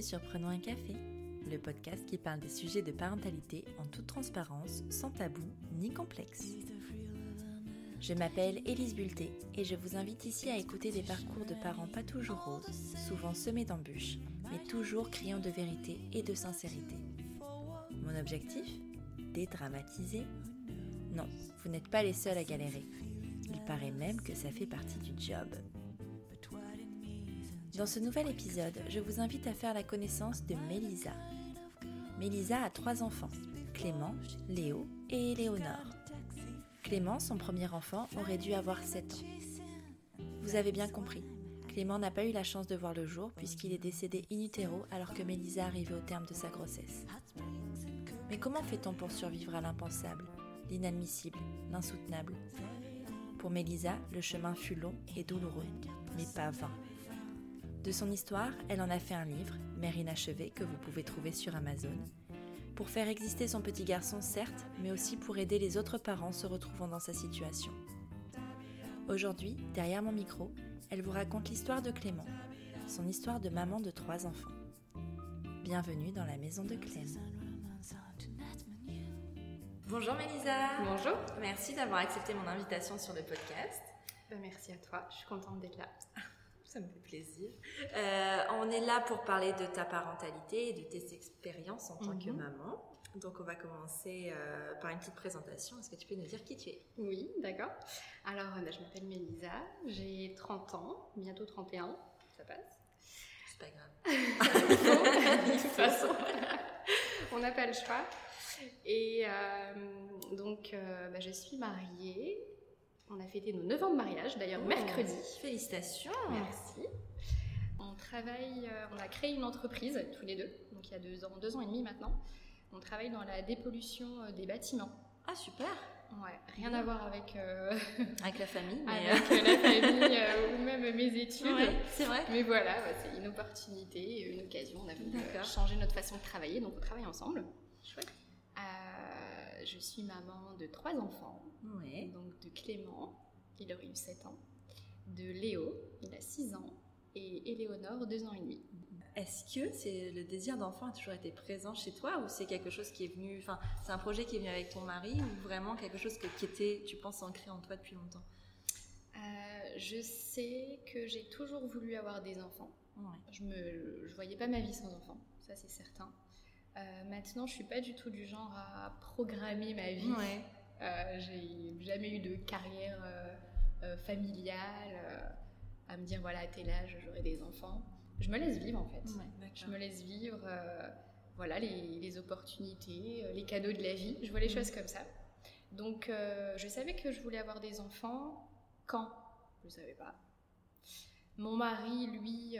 bienvenue sur un café, le podcast qui parle des sujets de parentalité en toute transparence, sans tabou ni complexe. Je m'appelle Élise Bulté et je vous invite ici à écouter des parcours de parents pas toujours roses, souvent semés d'embûches, mais toujours criant de vérité et de sincérité. Mon objectif? Dédramatiser? Non, vous n'êtes pas les seuls à galérer. Il paraît même que ça fait partie du job. Dans ce nouvel épisode, je vous invite à faire la connaissance de Mélisa. Mélisa a trois enfants, Clément, Léo et Éléonore. Clément, son premier enfant, aurait dû avoir 7 ans. Vous avez bien compris, Clément n'a pas eu la chance de voir le jour puisqu'il est décédé in utero alors que Mélisa arrivait au terme de sa grossesse. Mais comment fait-on pour survivre à l'impensable, l'inadmissible, l'insoutenable? Pour Mélisa, le chemin fut long et douloureux, mais pas vain. De son histoire, elle en a fait un livre, Mère inachevée, que vous pouvez trouver sur Amazon, pour faire exister son petit garçon, certes, mais aussi pour aider les autres parents se retrouvant dans sa situation. Aujourd'hui, derrière mon micro, elle vous raconte l'histoire de Clément, son histoire de maman de trois enfants. Bienvenue dans la maison de Clem. Bonjour Mélisa. Bonjour. Merci d'avoir accepté mon invitation sur le podcast. Ben, merci à toi, je suis contente d'être là. Ça me fait plaisir. Euh, on est là pour parler de ta parentalité et de tes expériences en tant que Mhm. maman. Donc on va commencer euh, par une petite présentation. Est-ce que tu peux nous dire qui tu es? Oui, d'accord. Alors, euh, ben, je m'appelle Mélisa, j'ai 30 ans, bientôt 31, ça passe? C'est pas grave. de toute façon, on n'a pas le choix. Et euh, donc, ben, je suis mariée. On a fêté nos 9 ans de mariage, d'ailleurs, Oh, mercredi. Félicitations. Merci. On travaille, euh, on a créé une entreprise tous les deux, donc il y a deux ans, deux ans et demi maintenant. On travaille dans la dépollution euh, des bâtiments. Ah super. Ouais, rien à voir avec, euh, Avec la famille. Mais avec euh, la famille euh, ou même mes études. Ouais, c'est vrai. Mais voilà, ouais, c'est une opportunité, une occasion. On a voulu changer notre façon de travailler, donc on travaille ensemble. Chouette. Je suis maman de trois enfants, Ouais. donc de Clément, il aurait eu 7 ans, de Léo, il a 6 ans, et Éléonore, 2 ans et demi. Est-ce que c'est le désir d'enfant a toujours été présent chez toi ou c'est quelque chose qui est venu, enfin c'est un projet qui est venu avec ton mari ou vraiment quelque chose que- qui était, tu penses, ancré en toi depuis longtemps? Euh, je sais que j'ai toujours voulu avoir des enfants. Ouais. Je me, je voyais pas ma vie sans enfants, ça c'est certain. Euh, maintenant, je suis pas du tout du genre à programmer ma vie. Ouais. Euh, j'ai jamais eu de carrière euh, euh, familiale, à me dire voilà, à tel âge j'aurai des enfants. Je me laisse vivre en fait. Ouais, Je me laisse vivre voilà, les, les opportunités, les cadeaux de la vie. Je vois les Mhm. choses comme ça. Donc, je savais que je voulais avoir des enfants. Quand? Je ne savais pas. Mon mari, lui,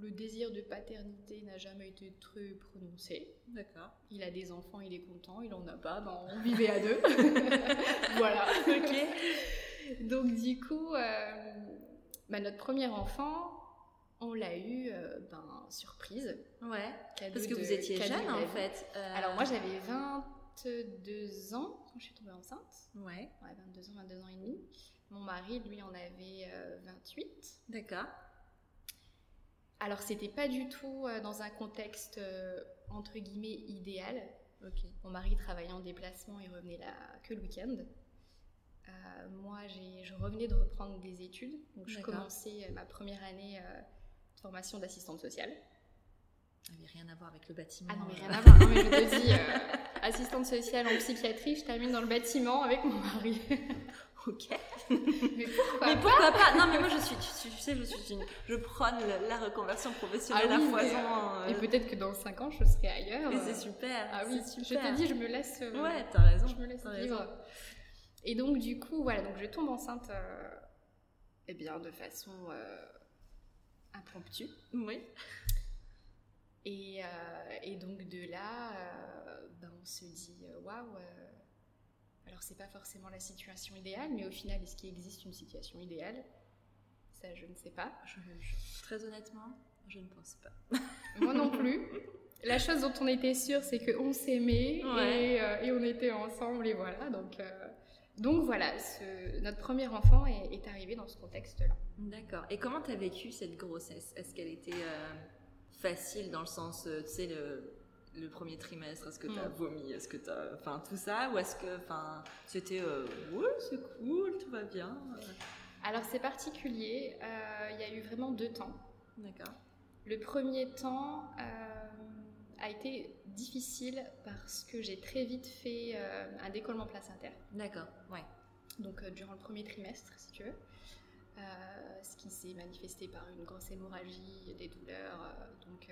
le désir de paternité n'a jamais été très prononcé. D'accord. Il a des enfants, il est content. Il en a pas, ben, on vivait à deux. voilà. Ok. Donc, du coup, euh, bah, notre premier enfant, on l'a eu, euh, ben, surprise. Ouais. Cadeau Parce que de- vous étiez jeune en fait. Euh, Alors moi j'avais 22 ans quand je suis tombée enceinte. Ouais. Ouais, 22 ans, 22 ans et demi. Mon mari, lui, en avait euh, 28. D'accord. Alors c'était pas du tout euh, dans un contexte euh, entre guillemets idéal. Mon mari travaillait en déplacement et revenait là que le week-end. Euh, moi, je revenais de reprendre des études, donc je commençais ma première année euh, de formation d'assistante sociale. Ça n'avait rien à voir avec le bâtiment. Ah non, mais euh. rien à voir. Non, mais je te dis, euh, assistante sociale en psychiatrie, je termine dans le bâtiment avec mon mari. Ok. mais pourquoi mais pourquoi pas Non, mais moi je suis, tu, tu sais, je suis une, je prône la, la reconversion professionnelle Ah oui, à mais, foison. euh, euh, Et peut-être que dans 5 ans, je serai ailleurs. et c'est super. Ah oui, c'est je super. te dis, je me laisse, euh, Ouais, t'as raison. je me laisse vivre. raison. Et donc, du coup, voilà, donc je tombe enceinte, euh, eh bien, de façon euh, impromptue. Oui. Et, euh, et donc, de là, euh, ben, on se dit, euh, waouh, euh, alors c'est pas forcément la situation idéale, mais au final, est-ce qu'il existe une situation idéale? Ça, je ne sais pas. Je- je- très honnêtement, je ne pense pas. Moi non plus. La chose dont on était sûr, c'est qu'on s'aimait Ouais. et, euh, et on était ensemble et voilà. Donc, euh, donc voilà, ce- notre premier enfant est, est arrivé dans ce contexte-là. D'accord. Et comment t'as vécu cette grossesse? Est-ce qu'elle était euh, facile dans le sens, tu sais, le, le premier trimestre Est-ce que tu as mm. vomi Est-ce que tu Enfin, tout ça Ou est-ce que enfin, c'était euh, ouais, c'est cool, tout va bien Alors, c'est particulier. Euh, il y a eu vraiment deux temps. D'accord. Le premier temps euh, a été difficile parce que j'ai très vite fait un décollement placentaire. D'accord, ouais. Donc, durant le premier trimestre, si tu veux. ce qui s'est manifesté par une grosse hémorragie, des douleurs, donc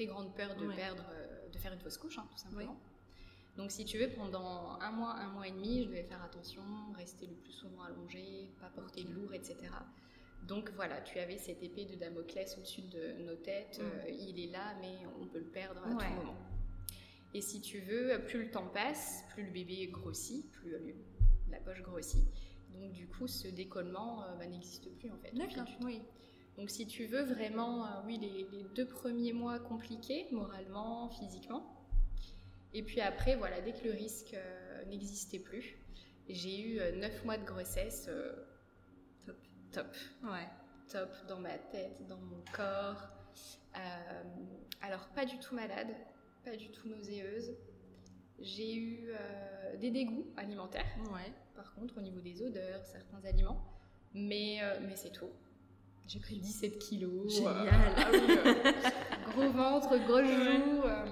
très grande peur de perdre, euh, de faire une fausse couche, hein, tout simplement. Donc, si tu veux, pendant un mois, un mois et demi, je devais faire attention, rester le plus souvent allongé, pas porter de lourd, etc. Donc voilà, tu avais cette épée de Damoclès au-dessus de nos têtes. Mm. Euh, il est là, mais on peut le perdre à tout moment. Et si tu veux, plus le temps passe, plus le bébé grossit, plus la poche grossit. Donc du coup, ce décollement euh, bah, n'existe plus en fait. D'accord, oui. Donc si tu veux vraiment, euh, oui, les, deux premiers mois compliqués, moralement, physiquement. Et puis après, voilà, dès que le risque euh, n'existait plus, j'ai eu euh, neuf mois de grossesse top. Top. Ouais. Top dans ma tête, dans mon corps. alors pas du tout malade, pas du tout nauséeuse. J'ai eu des dégoûts alimentaires. Ouais. Par contre, au niveau des odeurs, certains aliments. Mais, mais c'est tout. J'ai pris 17 kilos. Génial. Euh, ah euh, gros ventre, gros joues. Euh,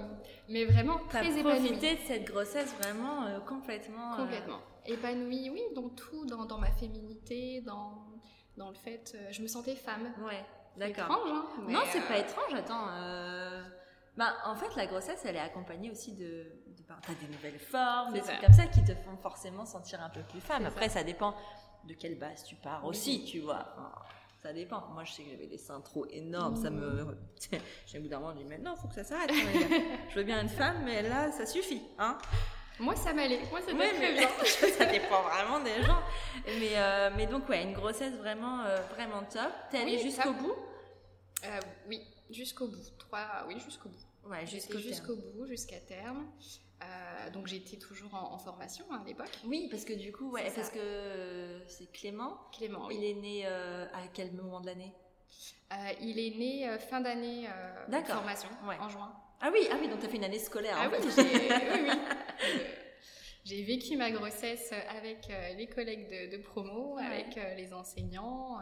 mais vraiment très épanouie. profité de cette grossesse vraiment complètement. Complètement. Épanouie, oui, dans tout, dans, dans, ma féminité, dans, dans le fait. je me sentais femme. Ouais, d'accord. étrange, hein Non, c'est pas étrange, attends. Bah, en fait, la grossesse, elle est accompagnée aussi de. de bah, t'as des nouvelles formes, des trucs comme ça qui te font forcément sentir un peu plus femme. Après, ça. dépend de quelle base tu pars aussi, tu vois. Ça dépend. Moi, je sais que j'avais des seins trop énormes. Ça me. J'ai un bout d'un moment, je dis, mais non, faut que ça s'arrête. je veux bien une femme, mais là, ça suffit. Hein moi, ça m'allait. Moi, ça ouais, très bien. ça dépend vraiment des gens. Mais, euh, mais donc, ouais, une grossesse vraiment, euh, vraiment top. T'es allée jusqu'au bout? Euh, Oui, jusqu'au bout. Trois, oui, jusqu'au bout. Ouais, jusqu'au bout, jusqu'à terme. Euh, donc j'étais toujours en, formation hein, à l'époque. Oui, parce que du coup, ouais, parce que c'est Clément. Clément. Il est né euh, à quel moment de l'année? Euh, Il est né fin d'année de formation, en juin. Ah oui, ah oui, donc tu as fait une année scolaire. Ah oui, oui, J'ai vécu ma grossesse avec les collègues de, promo, avec les enseignants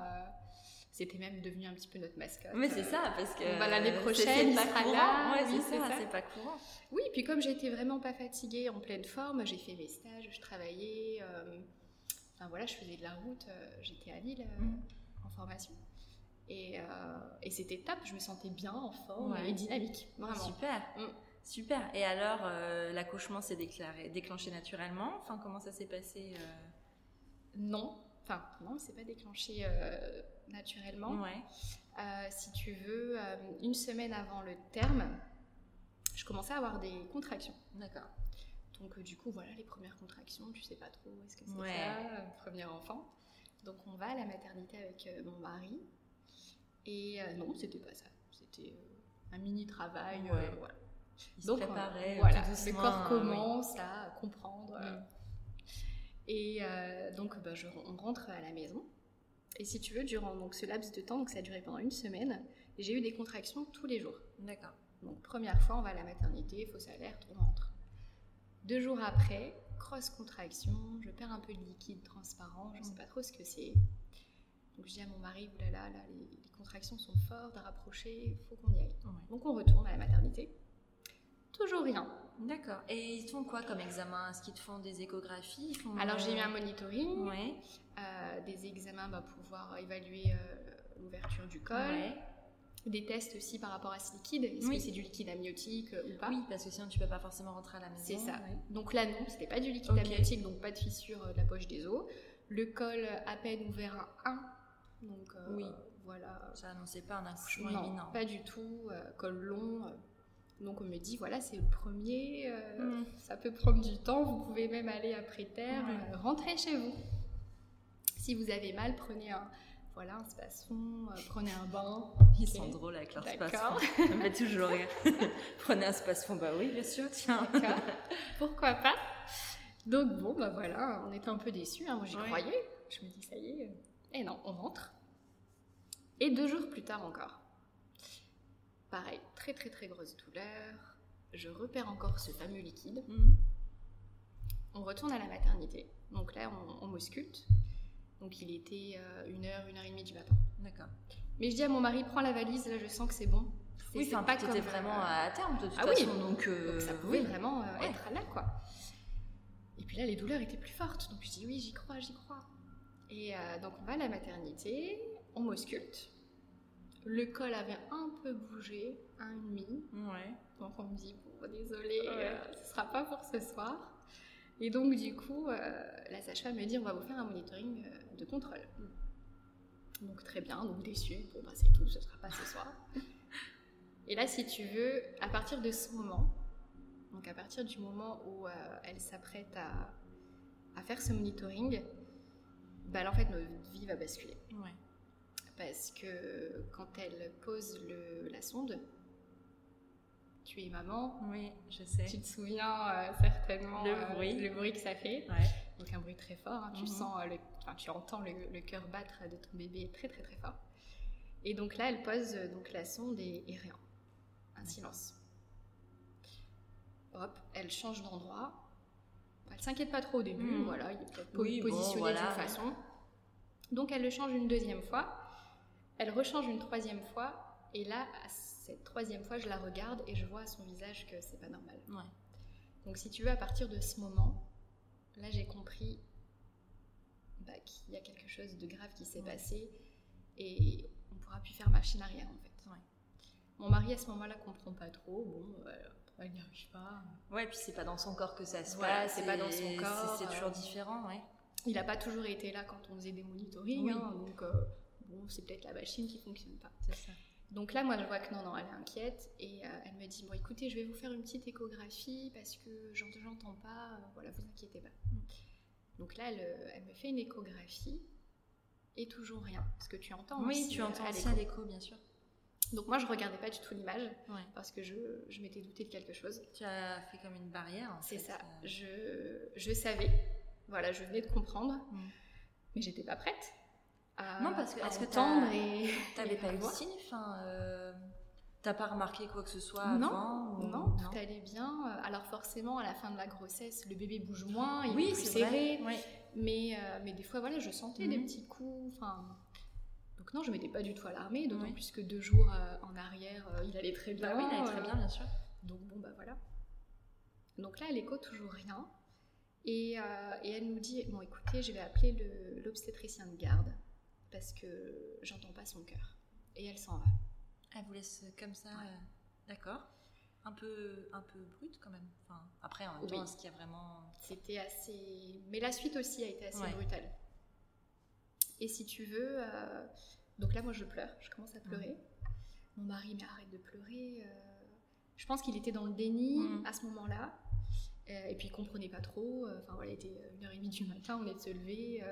c'était même devenu un petit peu notre mascotte. Mais c'est ça, parce que l'année prochaine, il sera là. Ouais, oui, c'est ça, c'est pas courant. Oui, puis comme j'étais vraiment pas fatiguée, en pleine forme, j'ai fait mes stages, je travaillais. Euh, enfin voilà, je faisais de la route. Euh, j'étais à Lille euh, mm. en formation. Et, et c'était top, je me sentais bien, en forme et dynamique. Vraiment. Super. Mm. Super. Et alors, l'accouchement s'est déclenché naturellement? Enfin, comment ça s'est passé Non. Enfin, non, c'est pas déclenché naturellement. Ouais. Euh, si tu veux, euh, une semaine avant le terme, je commençais à avoir des contractions. D'accord. Donc, euh, du coup, voilà, les premières contractions, tu sais pas trop est-ce que c'est ça, premier enfant. Donc, on va à la maternité avec mon mari. Et non, c'était pas ça. C'était un mini travail. voilà. Il Donc, se préparait, voilà, le corps commence à comprendre. Mm. Et donc, bah, je, on rentre à la maison. Et si tu veux, durant donc, ce laps de temps, donc ça a duré pendant une semaine, j'ai eu des contractions tous les jours. D'accord. Donc première fois, on va à la maternité, fausse alerte, on rentre. Deux jours après, cross contraction, je perds un peu de liquide transparent, je ne sais pas trop ce que c'est. Donc je dis à mon mari, oulala, là, les, les contractions sont fortes, rapprocher, il faut qu'on y aille. Donc on retourne à la maternité. Toujours rien. D'accord. Et ils font quoi comme examen? Est-ce qu'ils te font des échographies? Alors j'ai eu un monitoring, ouais. Euh, des examens bah, pour pouvoir évaluer euh, l'ouverture du col. Des tests aussi par rapport à ce liquide. Est-ce que c'est du liquide amniotique euh, ou pas? Oui, parce que sinon tu peux pas forcément rentrer à la maison. C'est ça. Donc là non, c'était pas du liquide amniotique, donc pas de fissure de la poche des os. Le col à peine ouvert à 1. Donc oui. voilà. Ça annonçait pas un accouchement non, imminent. Pas du tout. col long. Donc on me dit voilà c'est le premier, mm. ça peut prendre du temps, vous pouvez même aller après terre, rentrer chez vous. Si vous avez mal, prenez un, voilà, un space-fond, euh, prenez un bain. Ils sont drôles avec leur space-fond. Ça me fait toujours rire. prenez un space-fond, bah oui, bien sûr, tiens. Pourquoi pas? Donc bon, bah voilà, on était un peu déçus, hein. moi j'y croyais. Je me dis, ça y est. Et non, on rentre. Et deux jours plus tard encore. Pareil, très très très grosse douleur. Je repère encore ce fameux liquide. Mhm. On retourne à la maternité. Donc là, on, on m'ausculte. Donc il était euh, une heure, une heure et demie du matin. D'accord. Mais je dis à mon mari, prends la valise, là je sens que c'est bon. Oui, c'est pas t'étais comme, vraiment euh, à terme de toute Ah oui. façon, donc, euh, donc ça pouvait oui. vraiment euh, Ouais. être là, quoi. Et puis là, les douleurs étaient plus fortes. Donc je dis, oui, j'y crois, j'y crois. Et donc on va à la maternité, on m'ausculte. Le col avait un peu bougé, un et demi. Ouais. Donc on me dit, bon, désolé, Ouais. euh, ce sera pas pour ce soir. Et donc du coup, euh, la sage-femme me dit, on va vous faire un monitoring euh, de contrôle. Donc très bien, donc déçu, bon bah c'est tout, ce sera pas ce soir. Et là, si tu veux, à partir de ce moment, donc à partir du moment où euh, elle s'apprête à, à faire ce monitoring, bah là, en fait notre vie va basculer. Ouais. Parce que quand elle pose le- la sonde, tu es maman, Oui, je sais. tu te souviens euh, certainement Le euh, bruit. le bruit que ça fait. Ouais. Donc un bruit très fort, hein, tu Mhm. sens, euh, le, tu entends le, le cœur battre de ton bébé très très très fort. Et donc là, elle pose donc la sonde et, et rien, un silence. Hop, elle change d'endroit. Elle s'inquiète pas trop au début, Mhm. voilà, il est peut-être Oui, bon, positionné voilà. d'une façon. Donc elle le change une deuxième fois, elle rechange une troisième fois, et là, à cette troisième fois, je la regarde et je vois à son visage que c'est pas normal. Ouais. Donc si tu veux, à partir de ce moment, là j'ai compris bah, qu'il y a quelque chose de grave qui s'est Ouais. passé et on pourra plus faire machine arrière en fait. Ouais. Mon mari à ce moment-là comprend pas trop, bon, euh, elle n'y arrive pas. Ouais, puis c'est pas dans son corps que ça se Voilà, passe. c'est pas dans son corps, C'est euh, toujours différent, ouais. Il n'a pas toujours été là quand on faisait des monitorings, Oui. hein, donc euh, bon, c'est peut-être la machine qui fonctionne pas. C'est ça. Donc là, moi, je vois que non, non, elle est inquiète et euh, elle me dit Bon, écoutez, je vais vous faire une petite échographie parce que j'en- j'entends pas, euh, voilà, vous inquiétez pas. Mm. Donc là, elle, euh, elle me fait une échographie et toujours rien. Parce que tu entends Oui, aussi, tu entends aussi à l'écho. l'écho, bien sûr. Donc moi, je regardais pas du tout l'image Ouais. parce que je, je m'étais doutée de quelque chose. Tu as fait comme une barrière. en C'est fait, ça. euh. Je, je savais, voilà, je venais de comprendre, Mm. mais j'étais pas prête. À, Non, parce que- est-ce que entendre t'as- et. T'avais pas eu de signe enfin, euh, T'as pas remarqué quoi que ce soit Non, avant ou- Non, tout allait bien. Alors forcément, à la fin de la grossesse, le bébé bouge moins, il est Oui, plus c'est serré. vrai. Ouais. Mais, euh, mais des fois, voilà, je sentais des Mhm. petits coups. Enfin, donc non, je m'étais pas du tout alarmée, d'autant Oui. plus que deux jours euh, en arrière, euh, il allait très bien. Bah oui, il allait très euh, bien, bien sûr. Donc bon, bah voilà. Donc là, à l'écho, toujours rien. Et, euh, et elle nous dit, bon écoutez, je vais appeler le- l'obstétricien de garde parce que j'entends pas son cœur. Et elle s'en va. Elle vous laisse comme ça, euh, d'accord. Un peu, un peu brute quand même. Enfin, après, en même Oui. temps, est-ce qu'il y a vraiment. C'était assez. Mais la suite aussi a été assez Ouais. brutale. Et si tu veux. euh, Donc là, moi, je pleure. Je commence à pleurer. Mon mari, mais arrête de pleurer. euh, Je pense qu'il était dans le déni Mhm. à ce moment-là. Euh, Et puis, il comprenait pas trop. Enfin, voilà, il était 1h30 du matin, on est de se lever.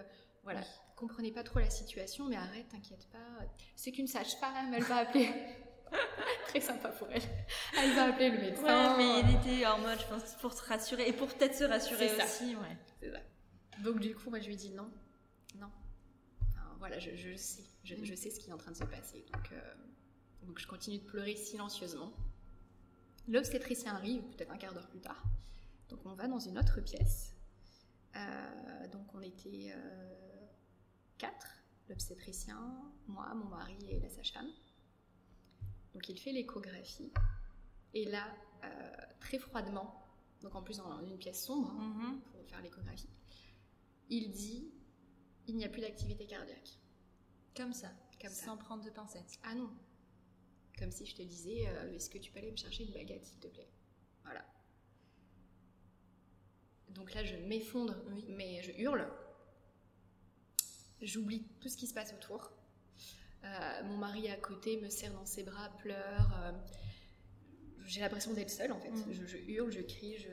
Voilà, Oui. il comprenait pas trop la situation, mais arrête, t'inquiète pas. C'est qu'une sage-femme, elle va appeler. Très sympa pour elle. Elle va appeler le médecin. Ouais, mais il était en mode, je pense, pour te rassurer. Et pour peut-être se rassurer ça. aussi, ouais. C'est ça. Donc du coup, moi je lui dis non, non. Voilà, je, je sais, je, je sais ce qui est en train de se passer. Donc, euh, donc je continue de pleurer silencieusement. L'obstétricien arrive, peut-être un quart d'heure plus tard. Donc on va dans une autre pièce. Euh, donc on était euh, quatre, l'obstétricien, moi, mon mari et la sage-femme. Donc il fait l'échographie. Et là, euh, très froidement, donc en plus dans une pièce sombre, hein, Mhm. pour faire l'échographie, il dit il n'y a plus d'activité cardiaque. Comme ça. Comme ça. Sans prendre de pincettes. Ah non. Comme si je te disais euh, est-ce que tu peux aller me chercher une baguette, s'il te plaît? Voilà. Donc là, je m'effondre, Oui. mais je hurle. J'oublie tout ce qui se passe autour. Euh, mon mari à côté me serre dans ses bras, pleure. euh, j'ai l'impression d'être seule en fait. Mhm. Je, je hurle, je crie, je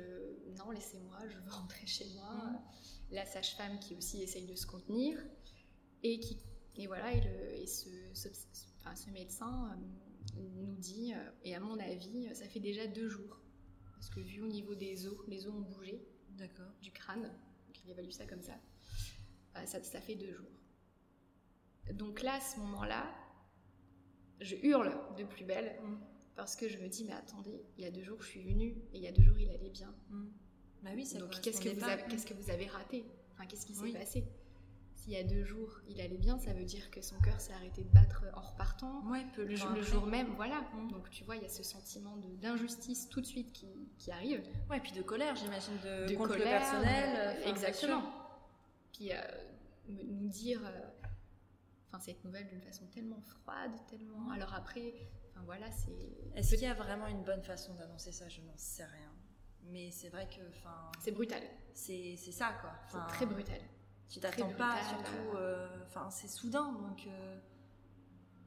non laissez-moi, je veux rentrer chez moi. Mhm. La sage-femme qui aussi essaye de se contenir et qui et voilà et, le, et ce, ce, enfin, ce médecin euh, nous dit et à mon avis ça fait déjà deux jours parce que vu au niveau des os, les os ont bougé D'accord. du crâne, donc il évalue ça comme ça. Euh, ça, ça fait deux jours. Donc là, à ce moment-là, je hurle de plus belle. Mm. Parce que je me dis, mais attendez, il y a deux jours, je suis venue et il y a deux jours, il allait bien. Mm. Bah oui, ça Donc, qu'est-ce que, vous avez, qu'est-ce que vous avez raté? Enfin, qu'est-ce qui s'est Oui. passé? S'il y a deux jours, il allait bien, ça veut dire que son cœur s'est arrêté de battre en repartant. Ouais, peu Le, le jour même, voilà. Mm. Donc, tu vois, il y a ce sentiment d'injustice tout de suite qui, qui arrive. Ouais, puis de colère, j'imagine, de, de contre colère, le personnel. euh, exactement. Puis euh, nous dire euh, enfin, cette nouvelle d'une façon tellement froide, tellement. Alors après, enfin voilà, c'est. Est-ce qu'il y a vraiment une bonne façon d'annoncer ça? Je n'en sais rien. Mais c'est vrai que, enfin, C'est brutal. c'est c'est ça, quoi. C'est très brutal. Tu t'attends pas, surtout. euh, Enfin, c'est soudain, donc. euh,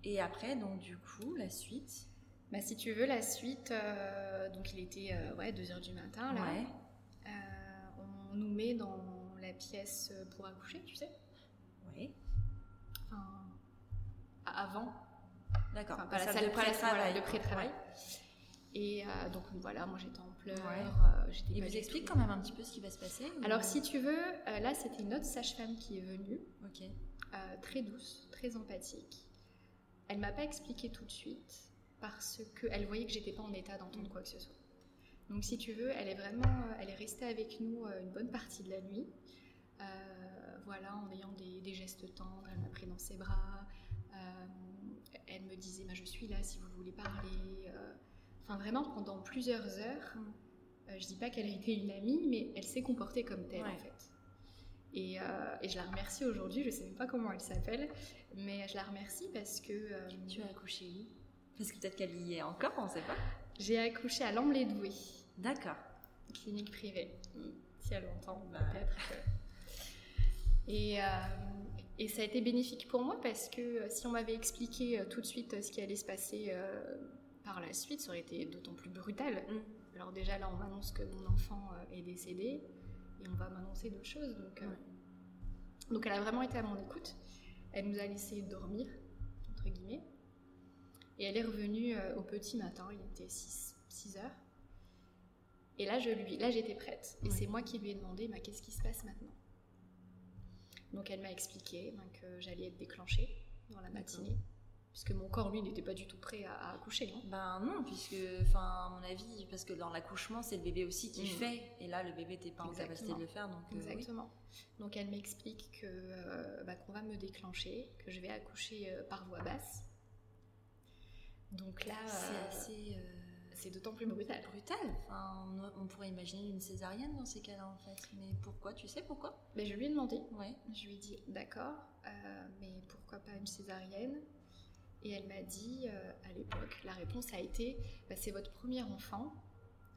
Et après, donc, du coup, la suite. Bah, si tu veux, la suite, euh, donc il était euh, ouais, 2h du matin là. Ouais. Euh, on nous met dans la pièce pour accoucher, tu sais. Oui. Enfin, avant, D'accord. enfin, pas la salle salle, de pas la- pré-travail. Et euh, donc voilà, moi j'étais en pleurs, Ouais. euh, j'étais Il vous explique quand même un petit peu ce qui va se passer ou- Alors si tu veux, euh, là c'était une autre sage-femme qui est venue, Ok. euh, très douce, très empathique. Elle m'a pas expliqué tout de suite parce qu'elle voyait que j'étais pas en état d'entendre quoi que ce soit. Donc si tu veux, elle est vraiment, elle est restée avec nous une bonne partie de la nuit. Euh, voilà, en ayant des, des gestes tendres, elle m'a pris dans ses bras. Euh, elle me disait, bah, je suis là si vous voulez parler. Euh, Enfin vraiment pendant plusieurs heures. Mm. Euh, je dis pas qu'elle était une amie, mais elle s'est comportée comme telle Ouais. en fait. Et, euh, et je la remercie aujourd'hui, je sais même pas comment elle s'appelle, mais je la remercie parce que euh, Tu as accouché où? Parce que peut-être qu'elle y est encore, on sait pas. j'ai accouché à Lamblay-Douai, D'accord. clinique privée, si elle entend Bah. peut-être. Et, euh, et ça a été bénéfique pour moi parce que euh, si on m'avait expliqué euh, tout de suite ce qui allait se passer par la suite, ça aurait été d'autant plus brutal. Mm. Alors déjà là, on m'annonce que mon enfant est décédé et on va m'annoncer d'autres choses. Donc, euh, donc elle a vraiment été à mon écoute. Elle nous a laissé dormir, entre guillemets. Et elle est revenue euh, au petit matin, il était 6, heures. Et là, je lui, là j'étais prête. Et Ouais. c'est moi qui lui ai demandé, bah, qu'est-ce qui se passe maintenant? Donc elle m'a expliqué ben, que j'allais être déclenchée dans la matinée. Puisque mon corps, lui, n'était pas du tout prêt à, à accoucher. hein. Ben non, puisque, enfin, à mon avis, parce que dans l'accouchement, c'est le bébé aussi qui Mm. fait, et là, le bébé n'était pas en capacité de le faire, donc euh, oui. Exactement. Donc elle m'explique que euh, bah, qu'on va me déclencher, que je vais accoucher euh, par voie basse. Donc là, C'est assez c'est d'autant plus brutal. brutal. Enfin, on, on pourrait imaginer une césarienne dans ces cas-là, en fait. Mais pourquoi? Tu sais pourquoi? Mais je lui ai demandé, Ouais. je lui ai dit d'accord, euh, mais pourquoi pas une césarienne? Et elle m'a dit euh, à l'époque, la réponse a été bah, c'est votre premier enfant.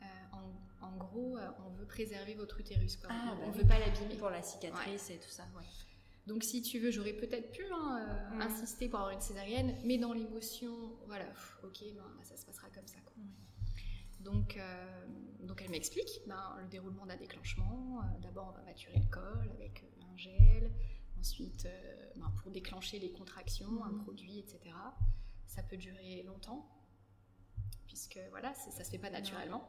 Euh, en, en gros, on veut préserver votre utérus. Quoi. Ah, on bah ne oui. veut pas l'abîmer. Pour la cicatrice et tout ça, ouais. Donc si tu veux, j'aurais peut-être pu hein, euh, Mm. insister pour avoir une césarienne, mais dans l'émotion, voilà, pff, ok, ben, bah, ça se passera comme ça. Quoi. Donc, euh, donc elle m'explique ben, le déroulement d'un déclenchement. Euh, D'abord, on va maturer le col avec euh, un gel. Ensuite, euh, ben, pour déclencher les contractions, un Mhm. produit, etc. Ça peut durer longtemps, puisque voilà, ça se fait pas naturellement.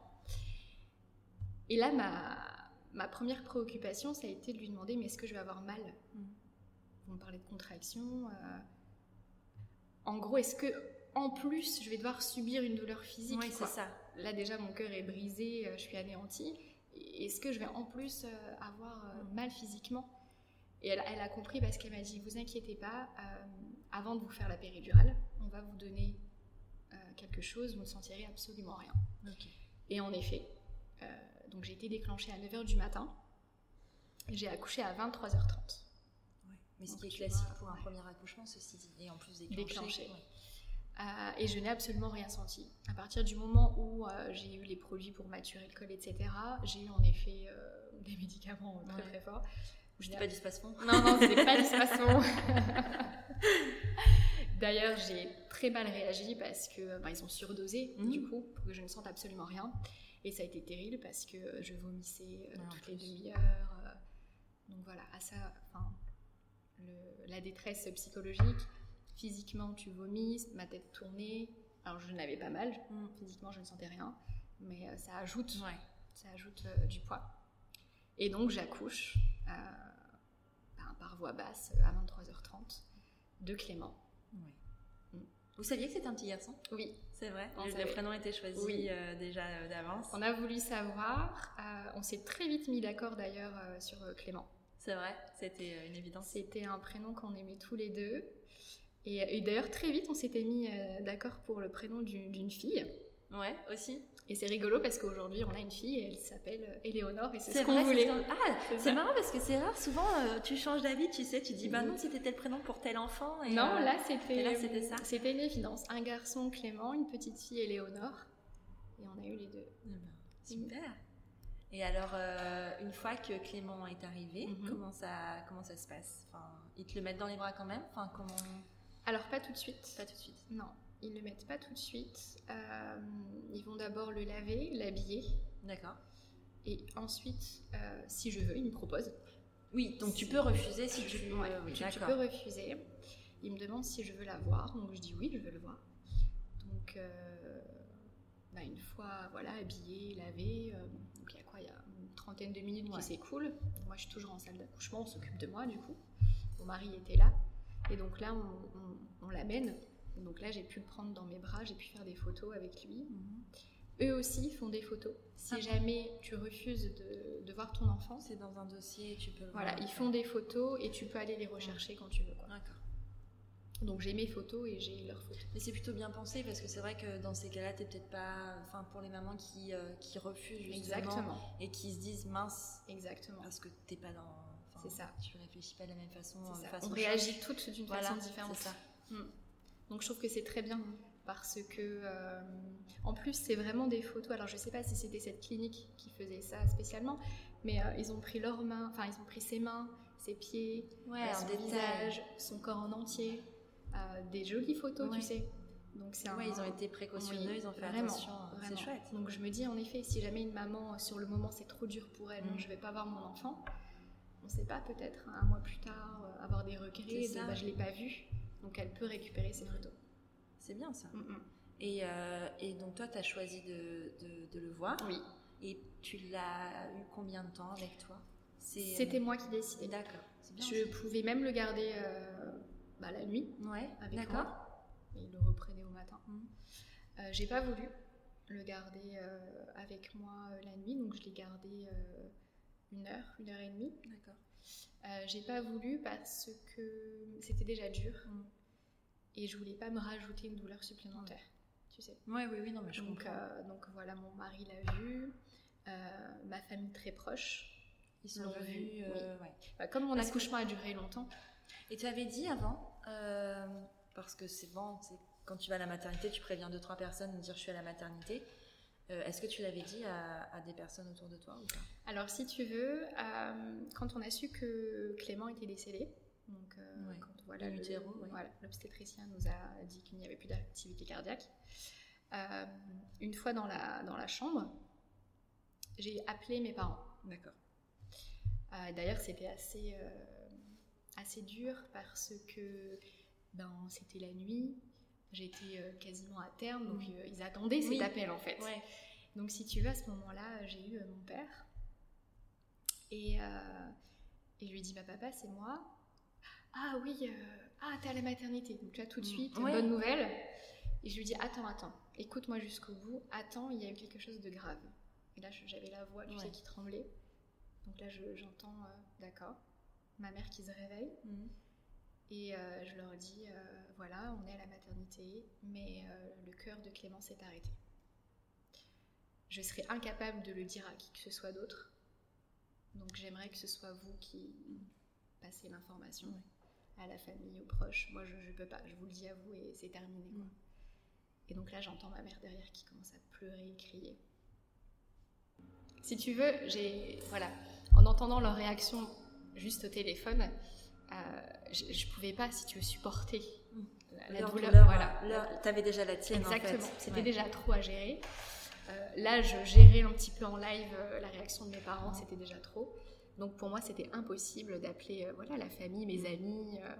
Et là, ma, ma première préoccupation, ça a été de lui demander, mais est-ce que je vais avoir mal? Mm. Vous me parlez de contractions. En gros, est-ce que en plus, je vais devoir subir une douleur physique Oui, c'est ça. Là déjà, mon cœur est brisé, euh, je suis anéantie. Est-ce que je vais en plus euh, avoir euh, Mm. mal physiquement? Et elle, elle a compris parce qu'elle m'a dit, vous inquiétez pas, euh, avant de vous faire la péridurale, on va vous donner euh, quelque chose, vous ne sentirez absolument rien. Et en effet, euh, donc j'ai été déclenchée à 9h du matin, j'ai accouché à 23h30. Ouais. Mais ce Donc, qui est classique vois, pour un premier accouchement, ceci dit, et en plus déclenché. Déclenché. ouais. Euh, et je n'ai absolument rien senti. À partir du moment où euh, j'ai eu les produits pour maturer le col, etc., j'ai eu en effet euh, des médicaments très Ouais. très forts. C'était pas du spasmon Non, non, c'était pas du spasmon. D'ailleurs, j'ai très mal réagi parce que bah, ils ont surdosé Mhm. du coup pour que je ne sente absolument rien. Et ça a été terrible parce que je vomissais Ouais, toutes les demi-heures. donc voilà, à ça, enfin, le- la détresse psychologique. Physiquement, tu vomis, ma tête tournait. Alors je n'avais pas mal, Mm. physiquement je ne sentais rien, mais euh, ça ajoute Ouais. ça ajoute euh, du poids. Et donc j'accouche euh, ben, par voie basse à 23h30 de Clément. Ouais. Vous saviez que c'était un petit garçon? Oui. C'est vrai On Le, savait. prénom était choisi Oui. euh, déjà d'avance. On a voulu savoir. on s'est très vite mis d'accord d'ailleurs sur Clément. C'est vrai, c'était une évidence. C'était un prénom qu'on aimait tous les deux. Et, et d'ailleurs, très vite, on s'était mis euh, d'accord pour le prénom d'une fille. Ouais, aussi. Et c'est rigolo parce qu'aujourd'hui, on a une fille et elle s'appelle euh, Éléonore et c'est ce qu'on voulait. Ah, C'est marrant parce que c'est rare. Souvent, euh, tu changes d'avis, tu sais, tu dis, bah non, c'était tel prénom pour tel enfant. Et, Non, euh, là, c'était ça. C'était une évidence. Un garçon, Clément, une petite fille, Éléonore. Et on a eu les deux. eh ben, super. Et alors, euh, une fois que Clément est arrivé, Mhm. comment, ça, comment ça se passe? Enfin, Ils te le mettent dans les bras quand même? Enfin, comment... Alors, pas tout de suite. Pas tout de suite. Non, ils le mettent pas tout de suite. Euh, ils vont d'abord le laver, l'habiller. D'accord. Et ensuite, euh, si je veux, ils me proposent. Oui, donc tu peux refuser si tu veux. Ouais, oui, tu, tu peux refuser. Il me demande si je veux la voir, donc je dis oui, je veux le voir. Donc, euh, bah, une fois voilà, habillé, lavé, euh, donc il y a quoi Il y a une trentaine de minutes Ouais. qui s'écoulent. Moi, je suis toujours en salle d'accouchement, on s'occupe de moi du coup. Mon mari était là. Et donc là, on, on- on l'amène. Donc là, j'ai pu le prendre dans mes bras, j'ai pu faire des photos avec lui. Mhm. Eux aussi font des photos. Si Ah. jamais tu refuses de, de voir ton enfant, C'est dans un dossier, tu peux le voilà, voir. ils font des photos et tu peux aller les rechercher quand tu veux. D'accord. Donc j'ai mes photos et j'ai leurs photos. Mais c'est plutôt bien pensé parce que c'est vrai que dans ces cas-là, t'es peut-être pas. Enfin, pour les mamans qui, euh, qui refusent justement Exactement, et qui se disent mince exactement. parce que t'es pas dans. C'est ça. Tu réfléchis pas de la même façon. Euh, façon On réagit toutes d'une Voilà, façon différente. c'est ça. Mm. Donc je trouve que c'est très bien parce que euh, en plus c'est vraiment des photos. Alors je sais pas si c'était cette clinique qui faisait ça spécialement, mais euh, ils ont pris leurs mains, enfin ils ont pris ses mains, ses pieds, Ouais, son visage, son corps en entier, des jolies photos, Ouais. tu sais. Donc c'est un- Ouais, ils ont été précautionneux, Oui, ils ont fait vraiment, attention. vraiment. C'est chouette. Donc je me dis en effet, si jamais une maman, sur le moment c'est trop dur pour elle, Mm. je vais pas voir mon enfant, on sait pas, peut-être un mois plus tard, euh, avoir des regrets, de, bah, je l'ai pas vu, donc elle peut récupérer ses photos. C'est bien ça. Mm, mm. Et, euh, et donc toi, tu as choisi de, de- de le voir. Oui, Et tu l'as eu combien de temps avec toi? C'est- c'était moi qui décidais. D'accord. Je pouvais même le garder euh, bah, la nuit Ouais, avec d'accord. et il le reprenait au matin. Mm. Euh, J'ai pas voulu le garder euh, avec moi euh, la nuit, donc je l'ai gardé euh, une heure, une heure et demie. D'accord. Euh, j'ai pas voulu parce que c'était déjà dur Mm. et je voulais pas me rajouter une douleur supplémentaire, tu sais. Ouais, oui, oui, non, mais je Donc, comprends. euh, donc voilà, mon mari l'a vu, euh, ma famille très proche. Ils l'ont vu, ouais. Bah, comme mon Parce que- accouchement a duré longtemps, Et tu avais dit avant, parce que c'est bon, quand tu vas à la maternité, tu préviens deux, trois personnes de dire je suis à la maternité. Euh, Est-ce que tu l'avais dit à, à des personnes autour de toi ou pas? Alors, si tu veux, euh, quand on a su que Clément était décédé, donc euh, Ouais. quand voilà, utero, ouais. voilà, l'obstétricien nous a dit qu'il n'y avait plus d'activité cardiaque, euh, une fois dans la, dans la chambre, j'ai appelé mes parents. D'accord. D'ailleurs, c'était assez, assez dur parce que ben, c'était la nuit, j'étais euh, quasiment à terme, donc euh, ils attendaient cet Oui. appel en fait. Ouais. Donc si tu veux, à ce moment-là, j'ai eu euh, mon père. Et, euh, et je lui ai dit, bah papa, c'est moi. Ah oui, euh, ah t'es à la maternité. Donc là, tout de Mm. suite, Ouais. bonne nouvelle. Et je lui dis, attends, attends, écoute-moi jusqu'au bout. Attends, il y a eu quelque chose de grave. Et là, j'avais la voix, tu Ouais. sais, qui tremblait. Donc là, je- j'entends, euh, d'accord, ma mère qui se réveille. Mhm. Et euh, je leur dis, euh, voilà, on est à la maternité, mais euh, le cœur de Clément s'est arrêté. Je serais incapable de le dire à qui que ce soit d'autre. Donc j'aimerais que ce soit vous qui passez l'information à la famille, aux proches. Moi, je ne peux pas, je vous le dis à vous et c'est terminé. quoi. Et donc là, j'entends ma mère derrière qui commence à pleurer et crier. Si tu veux, j'ai. Voilà. En entendant leur réaction juste au téléphone, je, je pouvais pas, si tu veux, supporter la, la Leur douleur. douleur, voilà. leur- T'avais déjà la tienne Exactement. en fait. C'était Ouais. déjà trop à gérer. Euh, là, je gérais un petit peu en live euh, la réaction de mes parents, c'était déjà trop. Donc pour moi, c'était impossible d'appeler euh, voilà, la famille, mes amis euh,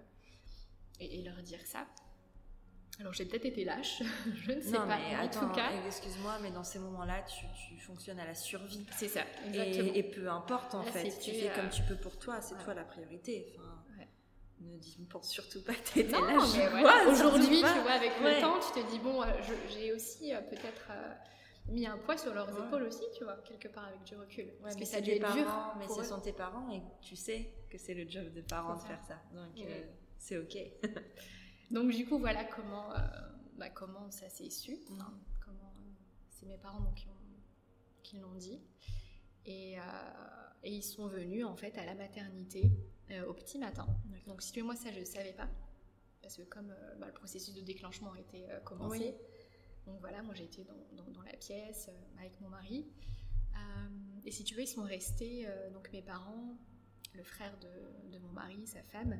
et, et leur dire ça. Alors j'ai peut-être été lâche, je ne sais Non, pas. mais en attends, tout cas, excuse-moi, mais dans ces moments-là, tu, tu fonctionnes à la survie. c'est ça, exactement. Et, et peu importe en Là, fait, tu fais euh, comme tu peux pour toi, c'est ouais. toi la priorité. Enfin, ne dis pense surtout pas que t'étais là. voilà, aujourd'hui, tu vois, avec Ouais. le temps, tu te dis, bon, euh, j'ai aussi euh, peut-être euh, mis un poids sur leurs Ouais. épaules aussi, tu vois, quelque part avec du recul. Ouais, Parce que ça a dû être dur. parents, mais ce eux. sont tes parents et tu sais que c'est le job des parents de faire ça. Donc euh, c'est ok. Donc du coup, voilà comment, bah, comment ça s'est su. Hein, comment c'est mes parents donc, qui, ont- qui l'ont dit. Et, et ils sont venus en fait à la maternité au petit matin. Donc si tu veux, moi ça je ne savais pas. Parce que comme euh, bah, le processus de déclenchement était euh, commencé. Oui. Donc voilà, moi j'ai été dans, dans- dans la pièce euh, avec mon mari. Euh, et si tu veux, ils sont restés, euh, donc mes parents, le frère de, de mon mari, sa femme,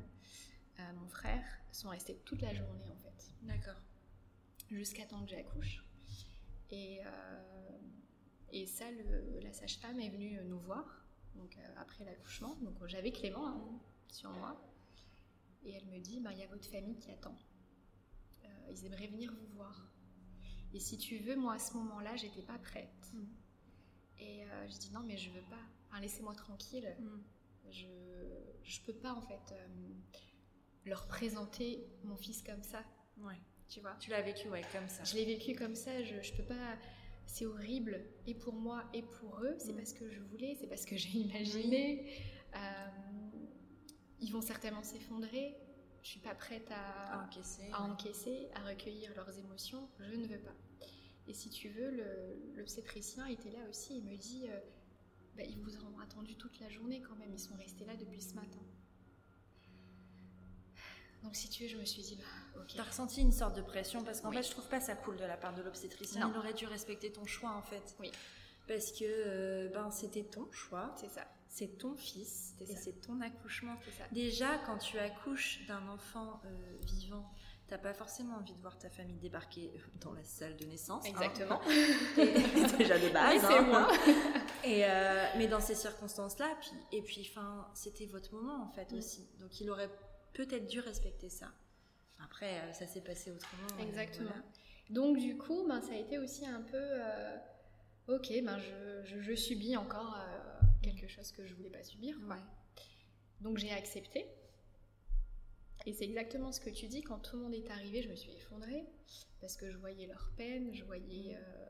euh, mon frère, sont restés toute la journée en fait D'accord. jusqu'à temps que j'accouche. Et, euh, et ça, le- la sage-femme est venue nous voir, donc euh, après l'accouchement. Donc j'avais Clément hein, sur moi. Et elle me dit, Ben, il y a votre famille qui attend. Euh, ils aimeraient venir vous voir. Et si tu veux, moi à ce moment-là, j'étais pas prête. Mhm. Et euh, je dis non, mais je veux pas. Enfin, laissez-moi tranquille. Je, je peux pas en fait euh, leur présenter mon fils comme ça, Ouais. tu vois? Tu l'as vécu ouais, comme ça. Je l'ai vécu comme ça, je, je peux pas. C'est horrible, et pour moi et pour eux. C'est Mm. parce que je voulais, c'est parce que j'ai imaginé. Euh, ils vont certainement s'effondrer. Je suis pas prête à à, encaisser. à encaisser, à recueillir leurs émotions. Je ne veux pas. Et si tu veux, le- l'obstétricien était là aussi. Il me dit euh, Bah, ils vous ont attendu toute la journée quand même. Ils sont restés là depuis ce matin. Donc si tu veux, je me suis dit bah, ok. T'as ressenti une sorte de pression parce qu'en Oui. fait, je trouve pas ça cool de la part de l'obstétricien. Il aurait dû respecter ton choix en fait. Oui. Parce que euh, ben c'était ton choix, C'est ça, c'est ton fils C'est et c'est ton accouchement. c'est ça. Déjà, quand tu accouches d'un enfant euh, vivant, t'as pas forcément envie de voir ta famille débarquer dans la salle de naissance. hein. Exactement. Et- déjà de base. C'est hein. moi. Et euh, mais dans ces circonstances-là, puis et puis, enfin, c'était votre moment en fait Mm. aussi. Donc il aurait peut-être dû respecter ça. Après, euh, ça s'est passé autrement. Exactement. voilà. Donc du coup, ben, ça a été aussi un peu, euh, ok, ben, je, je- je subis encore euh, quelque chose que je voulais pas subir. quoi. Ouais. Donc j'ai accepté. Et c'est exactement ce que tu dis, quand tout le monde est arrivé, je me suis effondrée, parce que je voyais leur peine, je voyais euh,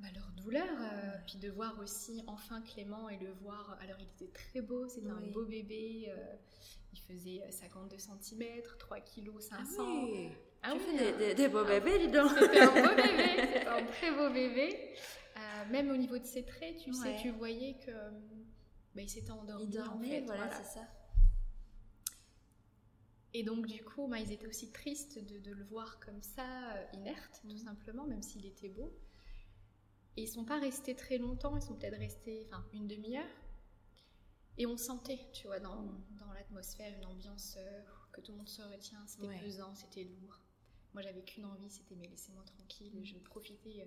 bah, leur douleur, euh, puis de voir aussi enfin Clément et le voir, alors il était très beau, c'était un beau bébé, euh, il faisait 52 cm, 3 kg 500. Ah oui. Ah tu oui, fais des, hein. des- des beaux bébés, dis donc. C'était un beau bébé, c'était un très beau bébé. Euh, même au niveau de ses traits, tu sais, tu voyais que bah, il s'était endormi. Il en dormait, fait, voilà, voilà. c'est ça. Et donc du coup, bah, ils étaient aussi tristes de, de le voir comme ça, inerte, tout Mhm. simplement, même s'il était beau. Et ils sont pas restés très longtemps, ils sont peut-être restés, enfin, une demi-heure. Et on sentait, tu vois, dans, dans l'atmosphère, une ambiance euh, que tout le monde se retient. C'était Ouais. pesant, c'était lourd. Moi, j'avais qu'une envie, c'était mais laissez-moi tranquille. Mhm. Je profitais. euh,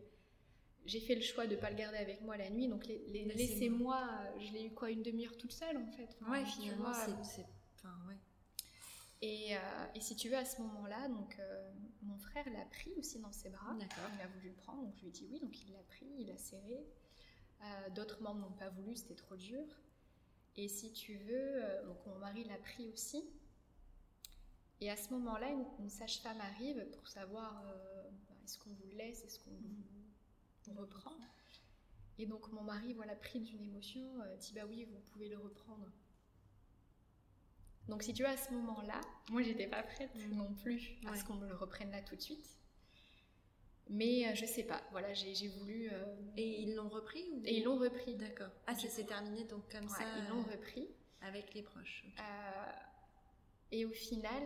J'ai fait le choix de pas le garder avec moi la nuit, donc les- les- Laissez-moi. euh, je l'ai eu quoi, une demi-heure toute seule en fait. Enfin, Ouais, finalement, c'est- Enfin, ouais. Et, euh, et si tu veux, à ce moment-là, donc euh, mon frère l'a pris aussi dans ses bras. Il a voulu le prendre, donc je lui ai dit oui, donc il l'a pris, il l'a serré. Euh, D'autres membres n'ont pas voulu, c'était trop dur. Et si tu veux, donc mon mari l'a pris aussi. Et à ce moment-là, une, une sage-femme arrive pour savoir bah, est-ce qu'on vous laisse, est-ce qu'on vous reprend. Et donc mon mari, voilà, pris d'une émotion, dit bah oui, vous pouvez le reprendre. Donc si tu veux, à ce moment-là, moi j'étais pas prête Mhm. non plus à Ouais. ce qu'on me le reprenne là tout de suite. Mais euh, je sais pas, voilà, j'ai voulu. euh, Et ils l'ont repris ou et ils l'ont repris. D'accord. Ah, ça Du s'est coup. terminé donc comme Ouais, ça. ils l'ont euh, repris. Avec les proches. Euh, et au final,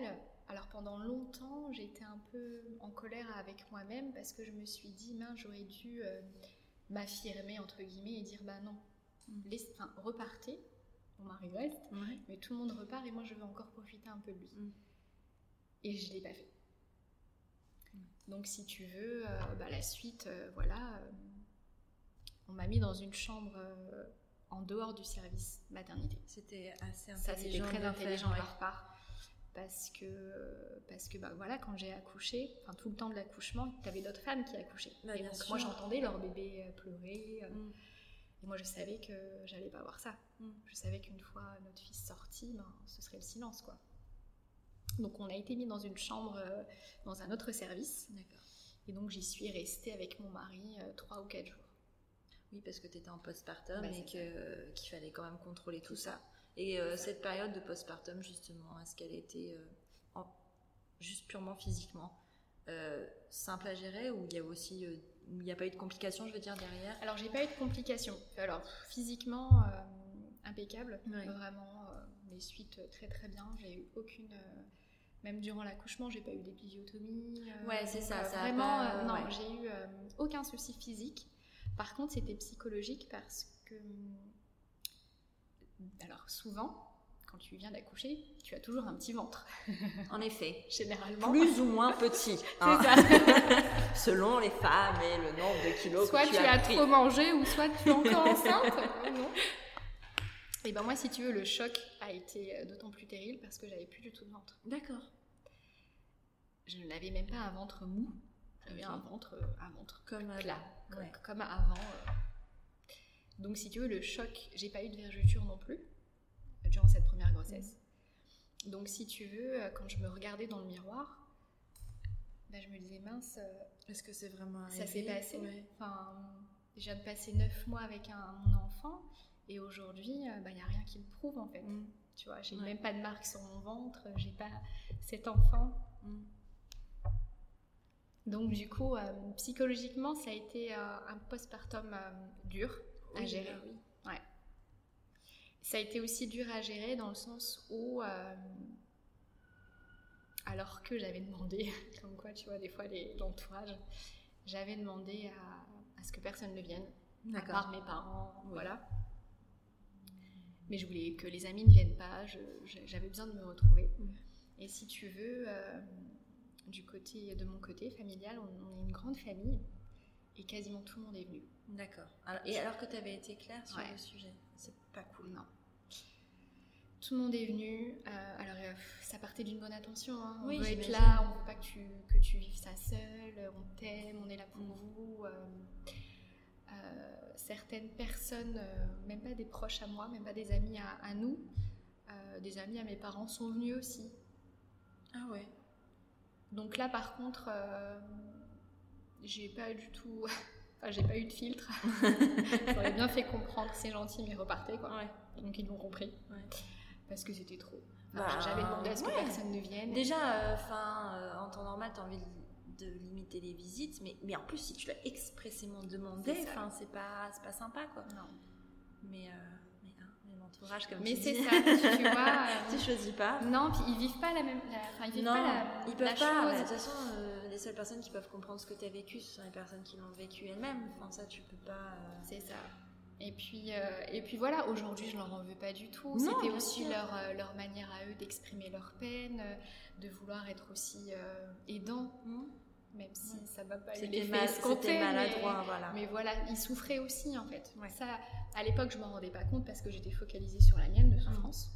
alors pendant longtemps, j'étais un peu en colère avec moi-même parce que je me suis dit, mince, j'aurais dû m'affirmer, entre guillemets, et dire, bah non, Mm. laisse- enfin, repartez, mon mari reste, Ouais. mais tout le monde repart et moi je veux encore profiter un peu de lui. Mm. Et je ne l'ai pas fait. Mm. Donc si tu veux, euh, bah, la suite, euh, voilà, euh, on m'a mis dans une chambre en dehors du service maternité. C'était assez Ça, intelligent. c'était très intelligent de leur part. Parce que, parce que bah, voilà, quand j'ai accouché, tout le temps de l'accouchement, tu avais d'autres femmes qui accouchaient. Bah, et donc, moi, j'entendais leur bébé pleurer. Mm. Et moi, je savais que j'allais pas voir ça. Mm. Je savais qu'une fois notre fils sorti, ben, ce serait le silence, quoi. Donc, on a été mis dans une chambre, euh, dans un autre service. Et donc, j'y suis restée avec mon mari euh, trois ou quatre jours. Oui, parce que tu étais en postpartum Bah, et que- qu'il fallait quand même contrôler tout ça. Et euh, cette période de postpartum, justement, est-ce qu'elle était euh, en- juste purement physiquement euh, simple à gérer ou il y a aussi euh, il n'y a pas eu de complications, je veux dire, derrière? Alors, j'ai pas eu de complications. Alors, physiquement, euh, impeccable. Ouais. Vraiment, euh, les suites euh, très très bien. J'ai eu aucune. euh, même durant l'accouchement, j'ai pas eu d'épisiotomie. euh, Ouais, c'est ça, euh, a vraiment, pas- euh, non, ouais. j'ai eu euh, aucun souci physique. Par contre, c'était psychologique parce que. Alors, souvent, quand tu viens d'accoucher, tu as toujours un petit ventre. En effet, Généralement. plus ou moins petit, hein, ça. selon les femmes et le nombre de kilos soit que tu, tu, as, as pris. trop mangé ou soit tu es encore enceinte. Non. Et ben moi, si tu veux, le choc a été euh, d'autant plus terrible parce que j'avais plus du tout de ventre. D'accord. Je n'avais même pas un ventre mou. J'avais un ventre, euh, un ventre Comme avant. plat, comme, Ouais. comme avant. euh. Donc si tu veux, le choc, j'ai pas eu de vergeture non plus durant cette première grossesse. Donc si tu veux, euh, quand je me regardais dans le miroir, ben, je me disais mince. euh, Est-ce que c'est vraiment ça s'est passé. Ouais. Enfin, viens de passer neuf mois avec un, mon enfant et aujourd'hui, il n'y a rien qui le prouve en fait. Mm. Tu vois, j'ai Ouais. même pas de marque sur mon ventre, j'ai pas cet enfant. Mm. Donc du coup, euh, psychologiquement, ça a été euh, un postpartum euh, dur à gérer. bah oui. Ça a été aussi dur à gérer dans le sens où, euh, alors que j'avais demandé, comme quoi tu vois, des fois l'entourage, j'avais demandé à, à ce que personne ne vienne, à part mes parents, Oui. voilà. Mais je voulais que les amis ne viennent pas, j'avais besoin de me retrouver. Et si tu veux, euh, du côté de mon côté familial, on, on est une grande famille et quasiment tout le monde est venu. D'accord. Et alors que tu avais été claire sur Ouais. le sujet, pas cool. Non. Tout le monde est venu. euh, alors, euh, ça partait d'une bonne intention. hein. On Oui, veut être là, on veut pas que tu, que tu vives ça seul. On t'aime, on est là pour Mm. vous. euh, euh, certaines personnes, euh, même pas des proches à moi, même pas des amis à, à nous, euh, des amis à mes parents sont venus aussi. Ah ouais. Donc là, par contre, euh, j'ai pas du tout. Enfin, j'ai pas eu de filtre. J'aurais bien fait comprendre, c'est gentil, mais repartez quoi. Ouais. Donc ils l'ont compris. Ouais. Parce que c'était trop. Bah, J'avais demandé à ce que personne ne vienne. Déjà, enfin, en temps normal, tu as envie de, de limiter les visites, mais, mais en plus, si tu l'as expressément demandé, enfin, c'est pas, sympa, quoi. Non. Mais, euh, mais, hein, mais l'entourage, comme Mais c'est ça, tu vois. euh, tu choisis pas. Non, puis ils vivent pas la même. la- ils vivent non, pas la, ils peuvent la pas. chose. De toute façon, euh, les seules personnes qui peuvent comprendre ce que tu as vécu, ce sont les personnes qui l'ont vécu elles-mêmes. Enfin, ça, tu peux pas. euh, C'est ça. Et puis, euh, et puis voilà, aujourd'hui, je leur en veux pas du tout. C'était aussi leur, euh, leur manière à eux d'exprimer leur peine, de vouloir être aussi euh, aidants, hmm. même si Ouais. ça m'a pas l'effet mal, c'était mais- maladroit, voilà. Mais voilà, ils souffraient aussi en fait. Ouais. Ça, à l'époque, je m'en rendais pas compte parce que j'étais focalisée sur la mienne de souffrance.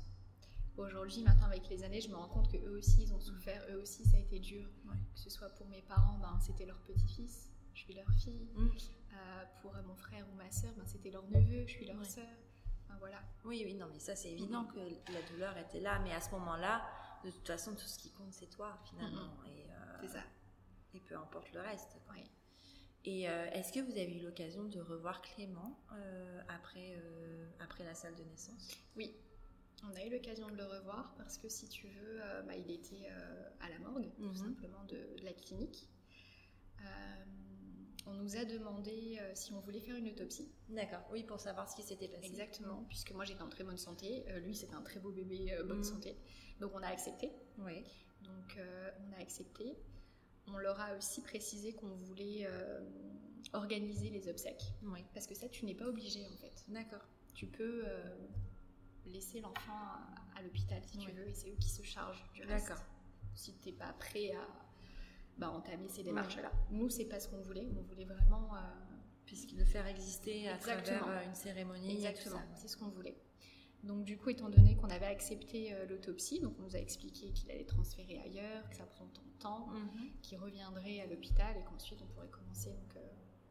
Aujourd'hui, maintenant, avec les années, je me rends compte que eux aussi, ils ont souffert. Eux aussi, ça a été dur. Ouais. Que ce soit pour mes parents, ben, c'était leur petit-fils, je suis leur fille. Mm. Euh, pour euh, mon frère ou ma sœur, ben, c'était leur neveu, je suis leur Ouais. sœur. Enfin, voilà. Oui, oui, non, mais ça, c'est évident que la douleur était là, mais à ce moment-là, de toute façon, tout ce qui compte, c'est toi, finalement. Et, euh, C'est ça. et peu importe le reste. quoi. Oui. Et euh, est-ce que vous avez eu l'occasion de revoir Clément après, après la salle de naissance? Oui, on a eu l'occasion de le revoir parce que si tu veux, euh, bah, il était euh, à la morgue, Mhm. tout simplement de, de la clinique. Euh, on nous a demandé si on voulait faire une autopsie. D'accord, oui, pour savoir ce qui s'était passé. Exactement, puisque moi j'étais en très bonne santé, lui c'était un très beau bébé, bonne Mhm. santé. Donc on a accepté. Oui. Donc on a accepté. On leur a aussi précisé qu'on voulait organiser les obsèques. Oui. Parce que ça, tu n'es pas obligé en fait. D'accord. Tu peux laisser l'enfant à, à l'hôpital si tu veux, et c'est eux qui se chargent du reste. D'accord. Si tu n'es pas prêt à bah, entamer ces démarches-là. Nous, c'est pas ce qu'on voulait. On voulait vraiment. euh, Puisqu'il le faire exister à Exactement. travers euh, une cérémonie. Exactement, c'est ce qu'on voulait. Donc du coup, étant donné qu'on avait accepté euh, l'autopsie, donc on nous a expliqué qu'il allait transférer ailleurs, que ça prend tant de temps, Mhm. qu'il reviendrait à l'hôpital et qu'ensuite on pourrait commencer donc, euh,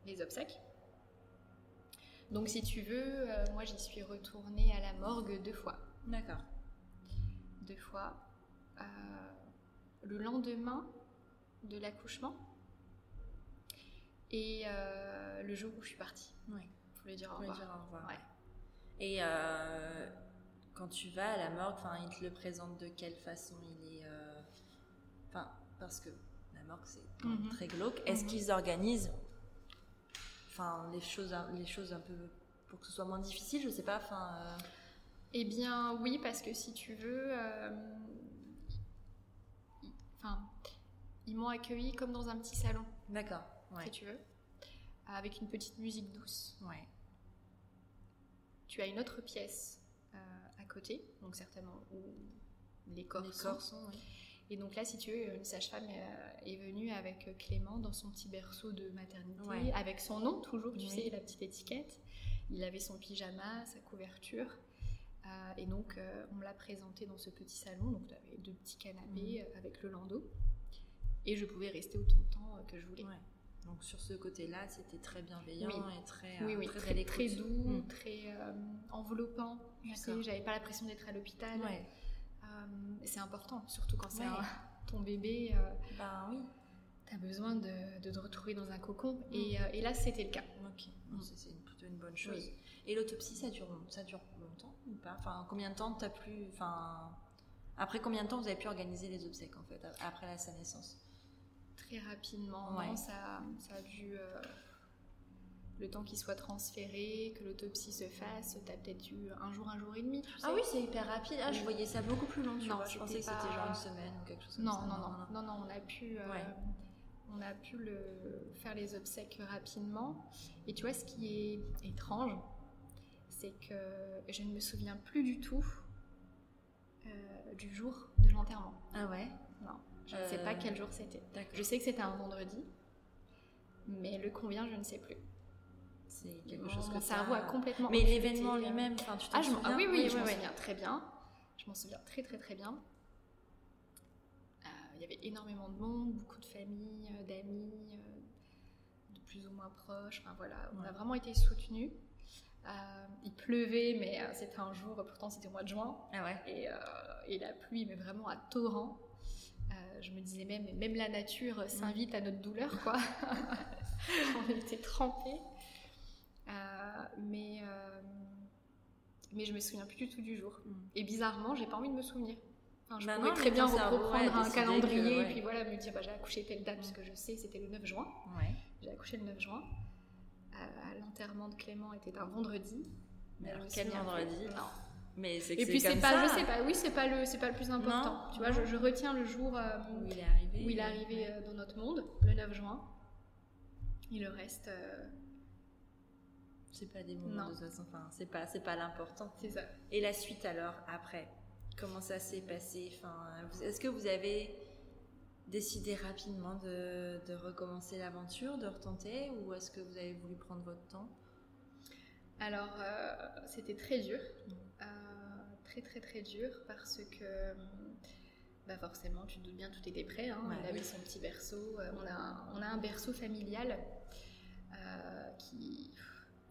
les obsèques. Donc si tu veux, euh, moi j'y suis retournée à la morgue deux fois. D'accord. Deux fois. Euh, le lendemain de l'accouchement et euh, le jour où je suis partie. Oui. Faut lui dire au revoir. dire au revoir. Ouais. Et quand tu vas à la morgue, enfin, il te le présente de quelle façon Il est, enfin, parce que la morgue c'est quand même Mhm. très glauque. Est-ce Mhm. qu'ils organisent, enfin, les choses, un- les choses un peu pour que ce soit moins difficile Je sais pas. Enfin, euh, Eh bien oui, parce que si tu veux, euh, ils- enfin, ils m'ont accueilli comme dans un petit salon, d'accord. Ouais. si tu veux, avec une petite musique douce. Ouais. Tu as une autre pièce euh, à côté, donc certainement où les corps Les sont. corps sont. oui. Et donc là, si tu veux, une sage-femme euh, est venue avec Clément dans son petit berceau de maternité, Ouais. avec son nom toujours, tu Oui. sais, la petite étiquette. Il avait son pyjama, sa couverture. Euh, et donc, euh, on me l'a présenté dans ce petit salon. Donc, tu avais deux petits canapés Mhm. avec le landau. Et je pouvais rester autant de temps que je voulais. Ouais. Donc sur ce côté-là, c'était très bienveillant Oui. et très, Oui, oui, très, très, très doux, Mm. très euh, enveloppant. Tu sais, j'avais pas l'impression d'être à l'hôpital. Ouais. Euh, c'est important, surtout quand c'est Ouais. ton bébé. euh, Ben oui. T'as besoin de, de te retrouver dans un cocon. Mm. Et, euh, et là, c'était le cas. Ok. Mm. c'est- plutôt une bonne chose. Oui. Et l'autopsie, ça dure, ça dure longtemps ou pas? Enfin, combien de temps t'as pu, enfin, après combien de temps vous avez pu organiser les obsèques en fait après la, sa naissance? Très rapidement, Ouais. non, ça, ça a dû. euh, le temps qu'il soit transféré, que l'autopsie se fasse, t'as peut-être eu un jour, un jour et demi. tu sais. Ah oui, c'est hyper rapide. Ah, je Oui. voyais ça beaucoup plus long. Tu Non, vois, je pensais que c'était genre une semaine ou quelque chose comme Non, ça. non, non, non, non, on a pu, euh, Ouais. on a pu le, faire les obsèques rapidement. Et tu vois, ce qui est étrange, c'est que je ne me souviens plus du tout euh, du jour de l'enterrement. Ah ouais? Non, je ne sais pas Euh, quel jour c'était. Je sais que c'était un vendredi, mais le combien, je ne sais plus. C'est quelque chose que mon cerveau a complètement. Mais l'événement euh, lui-même, enfin, tu t'en Ah, souviens ah oui, oui, je oui, m'en oui, souviens. très bien. Je m'en souviens très, très, très bien. Euh, Il y avait énormément de monde, beaucoup de familles, euh, d'amis, de plus ou moins proches. Enfin voilà, on a vraiment été soutenus. Euh, il pleuvait, mais euh, c'était un jour, pourtant c'était au mois de juin, Ah ouais. et, euh, et la pluie, mais vraiment à torrent. Je me disais même, même la nature s'invite à notre douleur, quoi. on était trempés. Euh, mais, euh, mais je me souviens plus du tout du jour. Mm. Et bizarrement, j'ai pas envie de me souvenir. Enfin, je Bah pouvais non, très bien reprendre un calendrier que, et puis voilà, me dire bah, j'ai accouché telle date, Mm. puisque je sais c'était le 9 juin. Ouais. J'ai accouché le 9 juin. Euh, L'enterrement de Clément était un vendredi. Mais alors, quel vendredi Non. Mais c'est que Et puis c'est pas, ça. je sais pas, oui c'est pas le, c'est pas le plus important. Non, tu vois, je, je retiens le jour euh, Où il est arrivé. où il est arrivé dans notre monde, le 9 juin. Et le reste, euh, C'est pas des moments Non. de toute façon. Enfin, c'est pas, c'est pas l'important. c'est ça. Et la suite alors, après? Comment ça s'est passé? Enfin, Est-ce que vous avez décidé rapidement de, de recommencer l'aventure, de retenter Ou est-ce que vous avez voulu prendre votre temps? Alors, euh, c'était très dur. Euh, très, très, très dur parce que, bah forcément, tu te doutes bien, tout était prêt. Hein. Ouais, il avait oui. son petit berceau. Euh, on, a, un- on a un berceau familial euh, qui.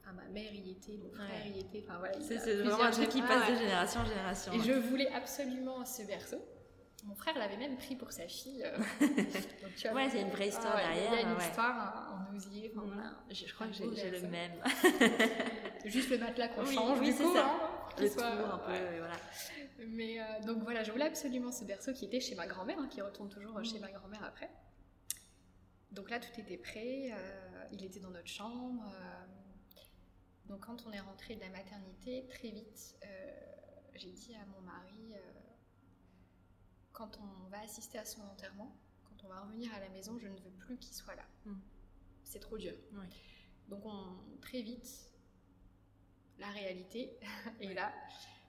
Enfin, ma mère y était, mon frère y était. Enfin, voilà, C'est c'est vraiment un truc qui passe Ah, de ouais. génération en génération. Et hein. je voulais absolument ce berceau. Mon frère l'avait même pris pour sa fille. euh. Donc, tu vois, Ouais, a une vraie histoire Ah ouais, Il y a derrière, une ouais. histoire en, osier. enfin, voilà. Je, crois que j'ai le même. Juste le matelas qu'on Oui, change, oui, du c'est coup. ça. hein, Le soit- tour un peu, ouais. voilà. Mais euh, donc voilà, je voulais absolument ce berceau qui était chez ma grand-mère, hein, qui retourne toujours euh, chez Mhm. ma grand-mère après. Donc là, tout était prêt, euh, il était dans notre chambre. euh, donc quand on est rentré de la maternité, très vite, euh, j'ai dit à mon mari, euh, quand on va assister à son enterrement, quand on va revenir à la maison, je ne veux plus qu'il soit là. Mhm. C'est trop dur. Donc on, très vite, la réalité est Ouais. là.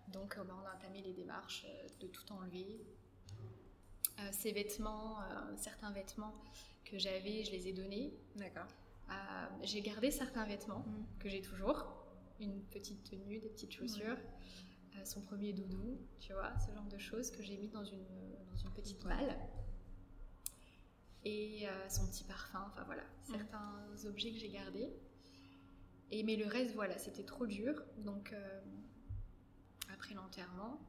Donc euh, bah, on a entamé les démarches de tout enlever. Euh, ces vêtements, certains vêtements que j'avais, je les ai donnés. D'accord. Euh, j'ai gardé certains vêtements Mm. que j'ai toujours. Une petite tenue, des petites chaussures, euh, son premier doudou, tu vois, ce genre de choses que j'ai mis dans une, dans une petite Ouais. malle. Et euh, son petit parfum, enfin voilà, Mm. certains objets que j'ai gardés. Et, mais le reste, voilà, c'était trop dur. Donc, euh, après l'enterrement,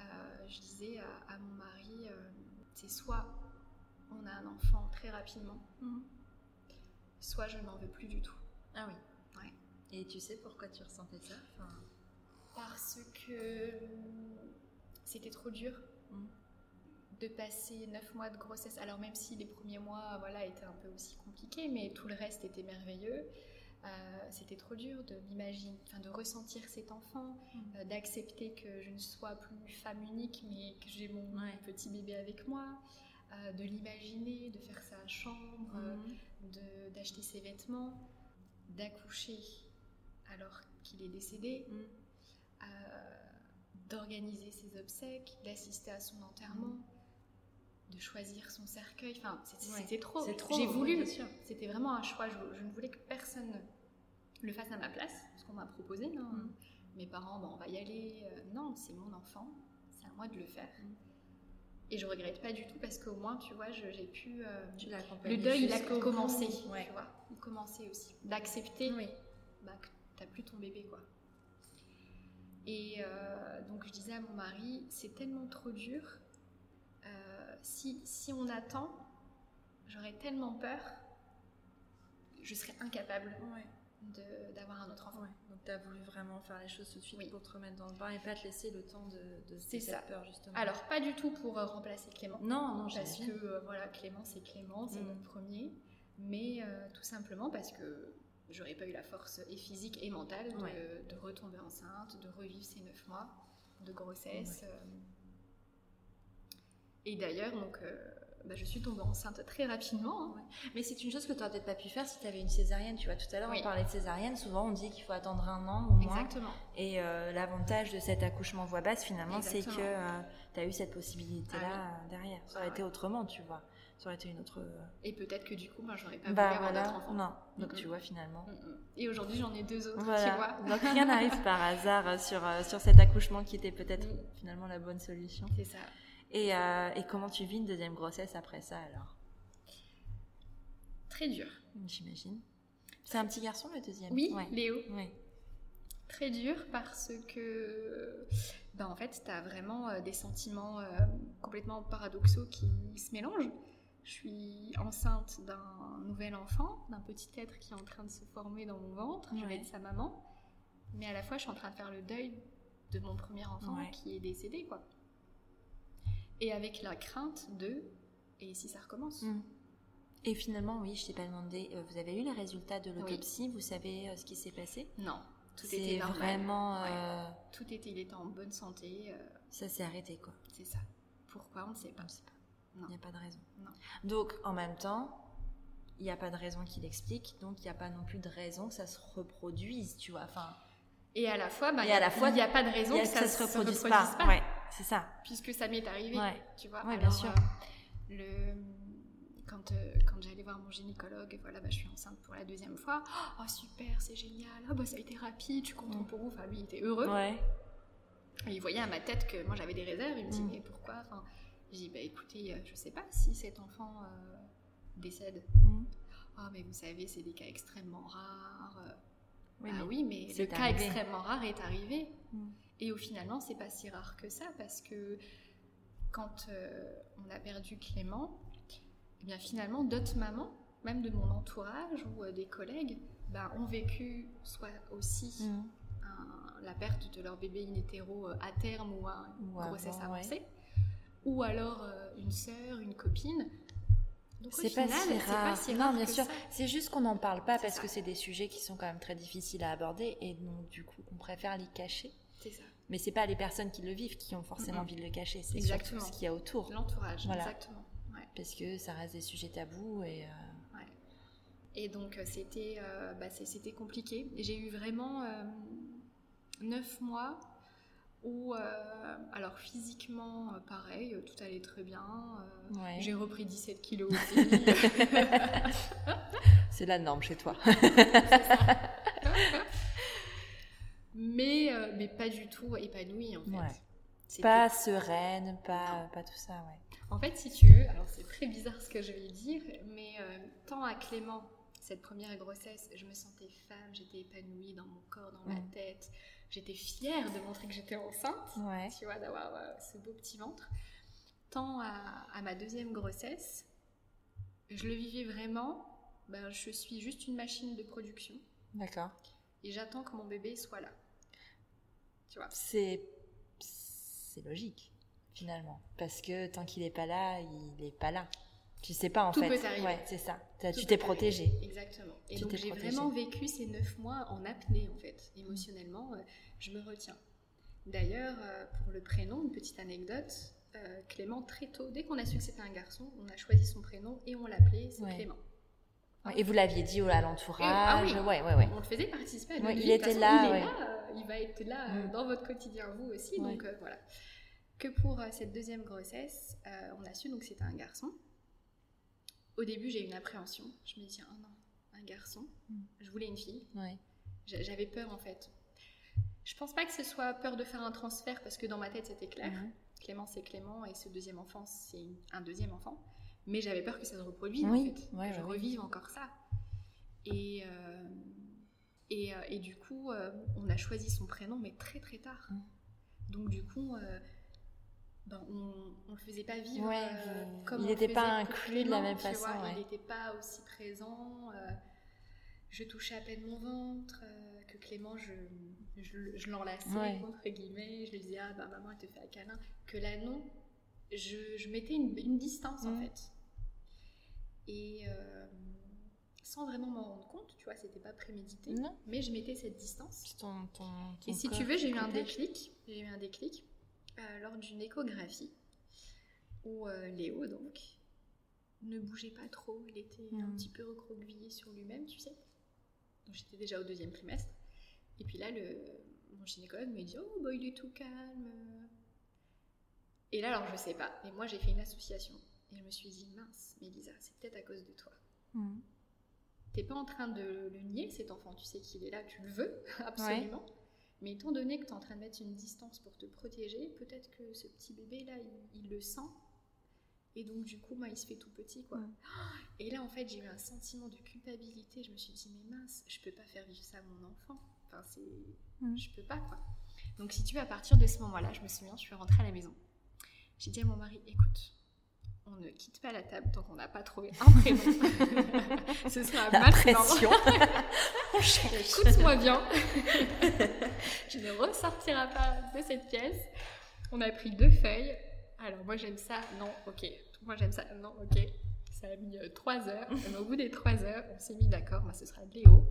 euh, je disais à, mon mari, euh, c'est soit on a un enfant très rapidement, mhm. Soit je n'en veux plus du tout. Ah oui. Ouais. Et tu sais pourquoi tu ressentais ça Parce que c'était trop dur. Mhm. de passer neuf mois de grossesse. Alors même si les premiers mois voilà, étaient un peu aussi compliqués, mais tout le reste était merveilleux. Euh, c'était trop dur de m'imaginer, enfin de ressentir cet enfant, mm. euh, d'accepter que je ne sois plus femme unique, mais que j'ai mon petit bébé avec moi, euh, de l'imaginer, de faire sa chambre, mm. d'acheter ses vêtements, d'accoucher alors qu'il est décédé, mm. d'organiser ses obsèques, d'assister à son enterrement de choisir son cercueil. Enfin, c'était trop. J'ai voulu. C'était vraiment un choix. Je, ne voulais que personne le fasse à ma place, ce qu'on m'a proposé. Non mm. Mes parents, bon, on va y aller. Euh, non, c'est mon enfant. C'est à moi de le faire. Et je regrette pas du tout parce qu'au moins, tu vois, j'ai pu. Euh, le deuil, il a commencé. Tu vois, il commençait aussi. D'accepter oui. bah, que t'as plus ton bébé, quoi. Et euh, donc, je disais à mon mari, c'est tellement trop dur si, si on attend, j'aurais tellement peur, je serais incapable d'avoir un autre enfant. Donc tu as voulu vraiment faire les choses tout de suite pour te remettre dans le bain et pas te laisser le temps de, de cette ça. peur justement. Alors pas du tout pour euh, remplacer Clément. Non, non, parce que euh, voilà, Clément c'est Clément, c'est mm. mon premier, mais euh, tout simplement parce que j'aurais pas eu la force et physique et mentale de, de, retomber enceinte, de revivre ces neuf mois de grossesse. Et d'ailleurs, donc, euh, bah, je suis tombée enceinte très rapidement. Hein. Mais c'est une chose que tu n'aurais peut-être pas pu faire si tu avais une césarienne. Tu vois, tout à l'heure, on parlait de césarienne. Souvent, on dit qu'il faut attendre un an au moins. Exactement. Et euh, l'avantage de cet accouchement voix basse, finalement, c'est que euh, tu as eu cette possibilité-là ah derrière. Ça aurait ah été autrement, tu vois. Ça aurait été une autre. Et peut-être que du coup, moi, j'aurais pas bah, voulu avoir d'autres enfants. Non. Donc, tu vois, finalement. Et aujourd'hui, j'en ai deux autres, tu vois. Donc, rien n'arrive par hasard sur, sur cet accouchement qui était peut-être mm. finalement la bonne solution. C'est ça. Euh, et, comment tu vis une deuxième grossesse après ça alors? Très dur. J'imagine. C'est un petit garçon le deuxième? Oui, Léo. Très dur parce que, ben en fait, tu as vraiment euh, des sentiments euh, complètement paradoxaux qui se mélangent. Je suis enceinte d'un nouvel enfant, d'un petit être qui est en train de se former dans mon ventre. Je vais être sa maman. Mais à la fois, je suis en train de faire le deuil de mon premier enfant qui est décédé, quoi et avec la crainte de et si ça recommence. Mm. Et finalement, oui, je t'ai pas demandé, euh, vous avez eu les résultats de l'autopsie, vous savez euh, ce qui s'est passé? Non, tout était normal. vraiment. Euh, tout était, il était en bonne santé. Ça s'est arrêté quoi. C'est ça. Pourquoi on ne sait pas. sait pas. Il n'y a pas de raison. Non. Donc, en même temps, il n'y a pas de raison qui l'explique, donc il n'y a pas non plus de raison que ça se reproduise, tu vois. Enfin. Et à la fois, bah, il n'y a pas de raison que, ça, se reproduise, pas. Ouais. C'est ça. Puisque ça m'est arrivé, tu vois. bien sûr. Euh, le, quand, euh, quand j'allais voir mon gynécologue, voilà, bah, je suis enceinte pour la deuxième fois. Oh super, c'est génial. Oh, bah, ça a été rapide, je suis contente pour vous. Enfin, lui, il était heureux. Et il voyait à ma tête que moi j'avais des réserves. Il me dit, mm. mais pourquoi? Enfin, J'ai dit, bah écoutez, euh, je sais pas si cet enfant décède. Mm. Oh, mais vous savez, c'est des cas extrêmement rares. Oui, ah mais oui, mais le cas extrêmement rare est arrivé. Mm. Et au finalement, c'est pas si rare que ça parce que quand euh, on a perdu Clément, eh bien finalement d'autres mamans, même de mon entourage ou euh, des collègues, ben, ont vécu soit aussi mm. la perte de leur bébé in hétéro euh, à terme ou à une grossesse avancée, ou alors une sœur, une copine. C'est pas, si rare. non, bien sûr. C'est juste qu'on n'en parle pas parce que c'est des sujets qui sont quand même très difficiles à aborder et donc du coup on préfère les cacher. C'est ça. Mais c'est pas les personnes qui le vivent qui ont forcément envie de le cacher, c'est surtout ce qu'il y a autour. L'entourage, exactement. Parce que ça reste des sujets tabous et. Euh, et donc euh, c'était euh, bah, c'était compliqué. J'ai eu vraiment neuf mois où, alors physiquement, pareil, tout allait très bien. J'ai repris 17 kilos aussi. c'est la norme chez toi. mais, euh, mais pas du tout épanouie en fait. Pas sereine, pas, pas tout ça, ouais. En fait, si tu veux, alors c'est très bizarre ce que je vais dire, mais euh, tant à Clément, cette première grossesse, je me sentais femme, j'étais épanouie dans mon corps, dans ma tête. J'étais fière de montrer que j'étais enceinte, tu vois, d'avoir euh, ce beau petit ventre. Tant à, ma deuxième grossesse, je le vivais vraiment, ben, je suis juste une machine de production. D'accord. Et j'attends que mon bébé soit là. Tu vois C'est logique, finalement. Parce que tant qu'il n'est pas là, il n'est pas là. Tu sais pas en Tout fait. Peut arriver. Ouais, c'est ça. tu t'es protégée. Exactement. Et donc j'ai vraiment vécu ces neuf mois en apnée en fait. Émotionnellement, euh, je me retiens. D'ailleurs, euh, pour le prénom, une petite anecdote. Euh, Clément, très tôt, dès qu'on a su que c'était un garçon, on a choisi son prénom et on l'appelait, c'est Clément. Et vous l'aviez dit à l'entourage ah oui, ouais, ouais, ouais. On le faisait participer à il était là, il, est là il va être là mm. dans votre quotidien, vous aussi. Donc voilà. Que pour cette deuxième grossesse, on a su donc c'était un garçon. Au début, j'ai eu une appréhension. Je me dis, oh non, un garçon. Hmm. Je voulais une fille. J'avais peur en fait. Je pense pas que ce soit peur de faire un transfert parce que dans ma tête c'était clair. Clément c'est Clément et ce deuxième enfant c'est un deuxième enfant. Mais j'avais peur que ça se reproduise en fait. je revive encore ça. Et, euh, et, euh, et, du coup, euh, on a choisi son prénom mais très très tard. Hmm. Donc du coup, ben, on ne le faisait pas vivre euh, comme il n'était pas inclus de la même façon. Il n'était pas aussi présent. Je touchais à peine mon ventre, que Clément, je, je, l'enlaçais, entre guillemets. Je lui disais, ah bah, maman, elle te fait un câlin. Que là, non, je, mettais une, distance en fait. Et sans vraiment m'en rendre compte, tu vois, c'était pas prémédité. Mais je mettais cette distance. Et si tu veux, j'ai eu un déclic. J'ai eu un déclic euh, lors d'une échographie où euh, Léo, donc, ne bougeait pas trop. Il était un hmm. petit peu recroquevillé sur lui-même, tu sais. Donc j'étais déjà au deuxième trimestre. Et puis là, le, mon gynécologue me dit Oh, bah, il est tout calme. Et là, alors, je sais pas. Et moi, j'ai fait une association. Et je me suis dit Mince, Mélisa, c'est peut-être à cause de toi. Hmm. T'es pas en train de le nier, cet enfant. Tu sais qu'il est là, tu le veux, absolument. Mais étant donné que tu es en train de mettre une distance pour te protéger, peut-être que ce petit bébé-là, il, le sent. Et donc, du coup, bah, il se fait tout petit, quoi. Et là, en fait, j'ai eu un sentiment de culpabilité. Je me suis dit, mais mince, je peux pas faire vivre ça à mon enfant. Enfin, c'est... Je peux pas, quoi. Donc, si tu veux, à partir de ce moment-là, je me souviens, je suis rentrée à la maison. J'ai dit à mon mari, écoute, on ne quitte pas la table tant qu'on n'a pas trouvé un prénom. Ce sera la pression. Écoute-moi bien. je ne ressortirai pas de cette pièce. On a pris deux feuilles. Alors moi j'aime ça, non, ok. Moi j'aime ça, non, ok. Ça a mis euh, trois heures. Et au bout des trois heures, on s'est mis d'accord. Moi, ce sera Léo.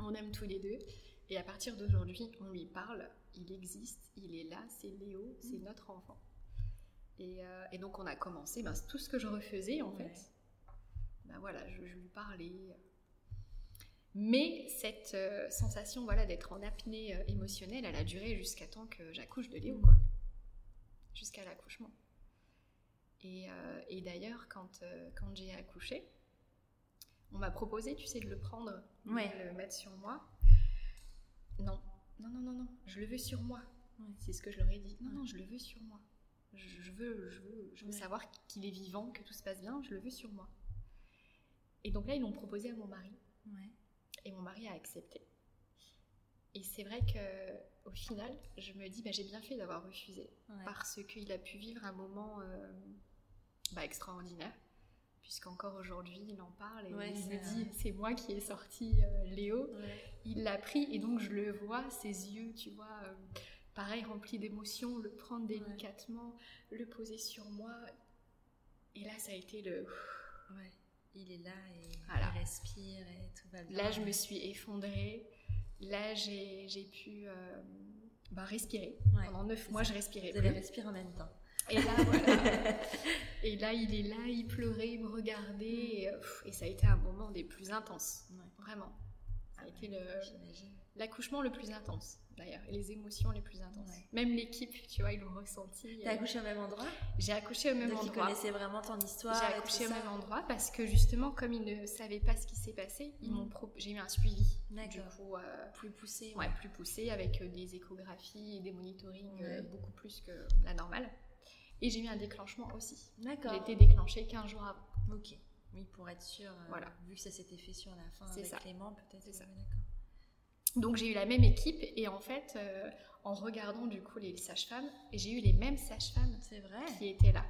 On aime tous les deux. Et à partir d'aujourd'hui, on lui parle. Il existe, il est là, c'est Léo, c'est notre enfant. Euh, et, donc on a commencé, ben, tout ce que je refaisais en fait. Ben voilà, je, lui parlais. Mais cette euh, sensation voilà, d'être en apnée euh, émotionnelle, elle a duré jusqu'à temps que j'accouche de Léo, quoi. Jusqu'à l'accouchement. Et, et d'ailleurs, quand, quand j'ai accouché, on m'a proposé, tu sais, de le prendre, de le mettre sur moi. Non, non, non, non, non, je le veux sur moi. C'est ce que je leur ai dit. Non, non, je le veux sur moi. Je, veux, je veux, je veux savoir qu'il est vivant, que tout se passe bien, je le veux sur moi. Et donc là, ils l'ont proposé à mon mari. Et mon mari a accepté. Et c'est vrai que au final, je me dis, bah, j'ai bien fait d'avoir refusé. Parce qu'il a pu vivre un moment euh, bah, extraordinaire. Puisqu'encore aujourd'hui, il en parle et il me dit, c'est moi qui ai sorti euh, Léo. Il l'a pris et donc je le vois, ses yeux, tu vois. Euh, pareil, rempli d'émotions, le prendre délicatement, le poser sur moi. Et là, ça a été le. Ouais, il est là et il respire et tout va bien. Là, je me suis effondrée. Là, j'ai pu euh, bah, respirer. Pendant neuf mois, je respirais. Vous allez respirer en même temps. Et là, voilà. et là, il est là, il pleurait, il me regardait. Et, euh, et ça a été un moment des plus intenses. Vraiment. Ça a été l'accouchement le plus intense d'ailleurs, et les émotions les plus intenses. Même l'équipe, tu vois, ils l'ont ressenti. T'as accouché au même endroit? J'ai accouché au même endroit. Ils connaissaient vraiment ton histoire. J'ai accouché au même endroit parce que justement, comme ils ne savaient pas ce qui s'est passé, ils m'ont mm. j'ai eu un suivi. Du coup, euh, plus poussé. Ouais. plus poussé avec euh, des échographies et des monitorings euh, beaucoup plus que la normale. Et j'ai eu un déclenchement aussi. D'accord. J'ai été déclenchée 15 jours avant. Ok. Oui, pour être sûr. euh, Voilà. Vu que ça s'était fait sur la fin avec ça. Clément, peut-être. C'est ça. d'accord. Donc j'ai eu la même équipe et en fait, euh, en regardant du coup les sages-femmes, j'ai eu les mêmes sages-femmes C'est vrai. qui étaient là.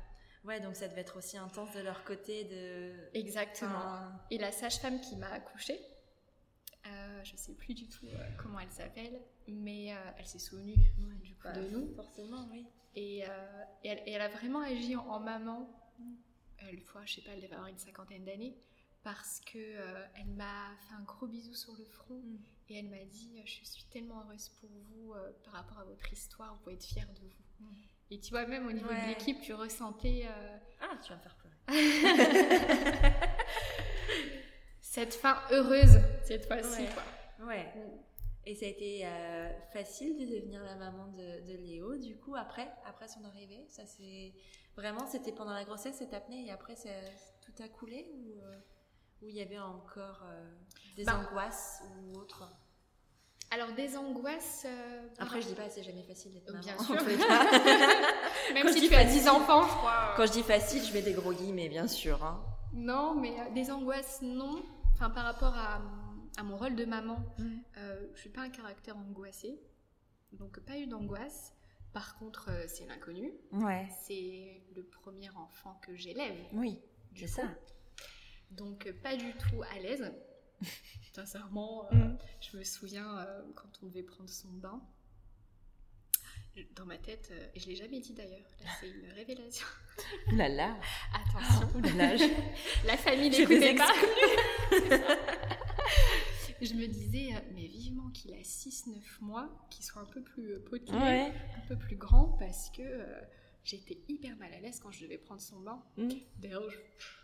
Ouais, donc ça devait être aussi intense de leur côté de. Exactement. Enfin, Et la sage-femme qui m'a accouchée, euh, je sais plus du tout euh, comment elle s'appelle, mais euh, elle s'est souvenue ouais, du coup bah, de nous. Forcément, oui. Et, et elle, et elle a vraiment agi en, en maman. Elle, fois, je sais pas, elle devait avoir une cinquantaine d'années. Parce que euh, elle m'a fait un gros bisou sur le front Mm. et elle m'a dit Je suis tellement heureuse pour vous euh, par rapport à votre histoire, vous pouvez être fière de vous. Mm. Et tu vois, même au niveau Ouais. de l'équipe, tu ressentais euh, Ah, tu vas me faire pleurer. cette fin heureuse cette fois-ci. Ouais. quoi. Ouais. Et ça a été euh, facile de devenir la maman de, de Léo, du coup, après, après son arrivée? Ça c'est Vraiment, c'était pendant la grossesse, cette apnée, et après, ça, tout a coulé Ou ou il y avait encore euh, des Bah. angoisses ou autre Alors, des angoisses. euh, Après, je dis pas, c'est jamais facile d'être maman. Bien en sûr. Même Quand si je dis tu as facile- 10 enfants, je crois. euh, Quand je dis facile, je mets des gros guillemets, bien sûr. hein. Non, mais euh, des angoisses, non. Enfin, par rapport à, à mon rôle de maman, Mm. euh, je suis pas un caractère angoissé. Donc, pas eu d'angoisse. Par contre, c'est l'inconnu. Ouais. C'est le premier enfant que j'élève. Oui, c'est ça. Donc, euh, pas du tout à l'aise. Sincèrement, euh, Mm. je me souviens euh, quand on devait prendre son bain. Dans ma tête, euh, et je l'ai jamais dit d'ailleurs, là c'est une révélation. Ouh là là. Attention, Ouh là là. je- la famille n'écoutait pas. je me disais, mais vivement qu'il a 6-9 mois, qu'il soit un peu plus potelé, Ouais. un peu plus grand, parce que j'étais hyper mal à l'aise quand je devais prendre son bain. Mm. D'ailleurs, je,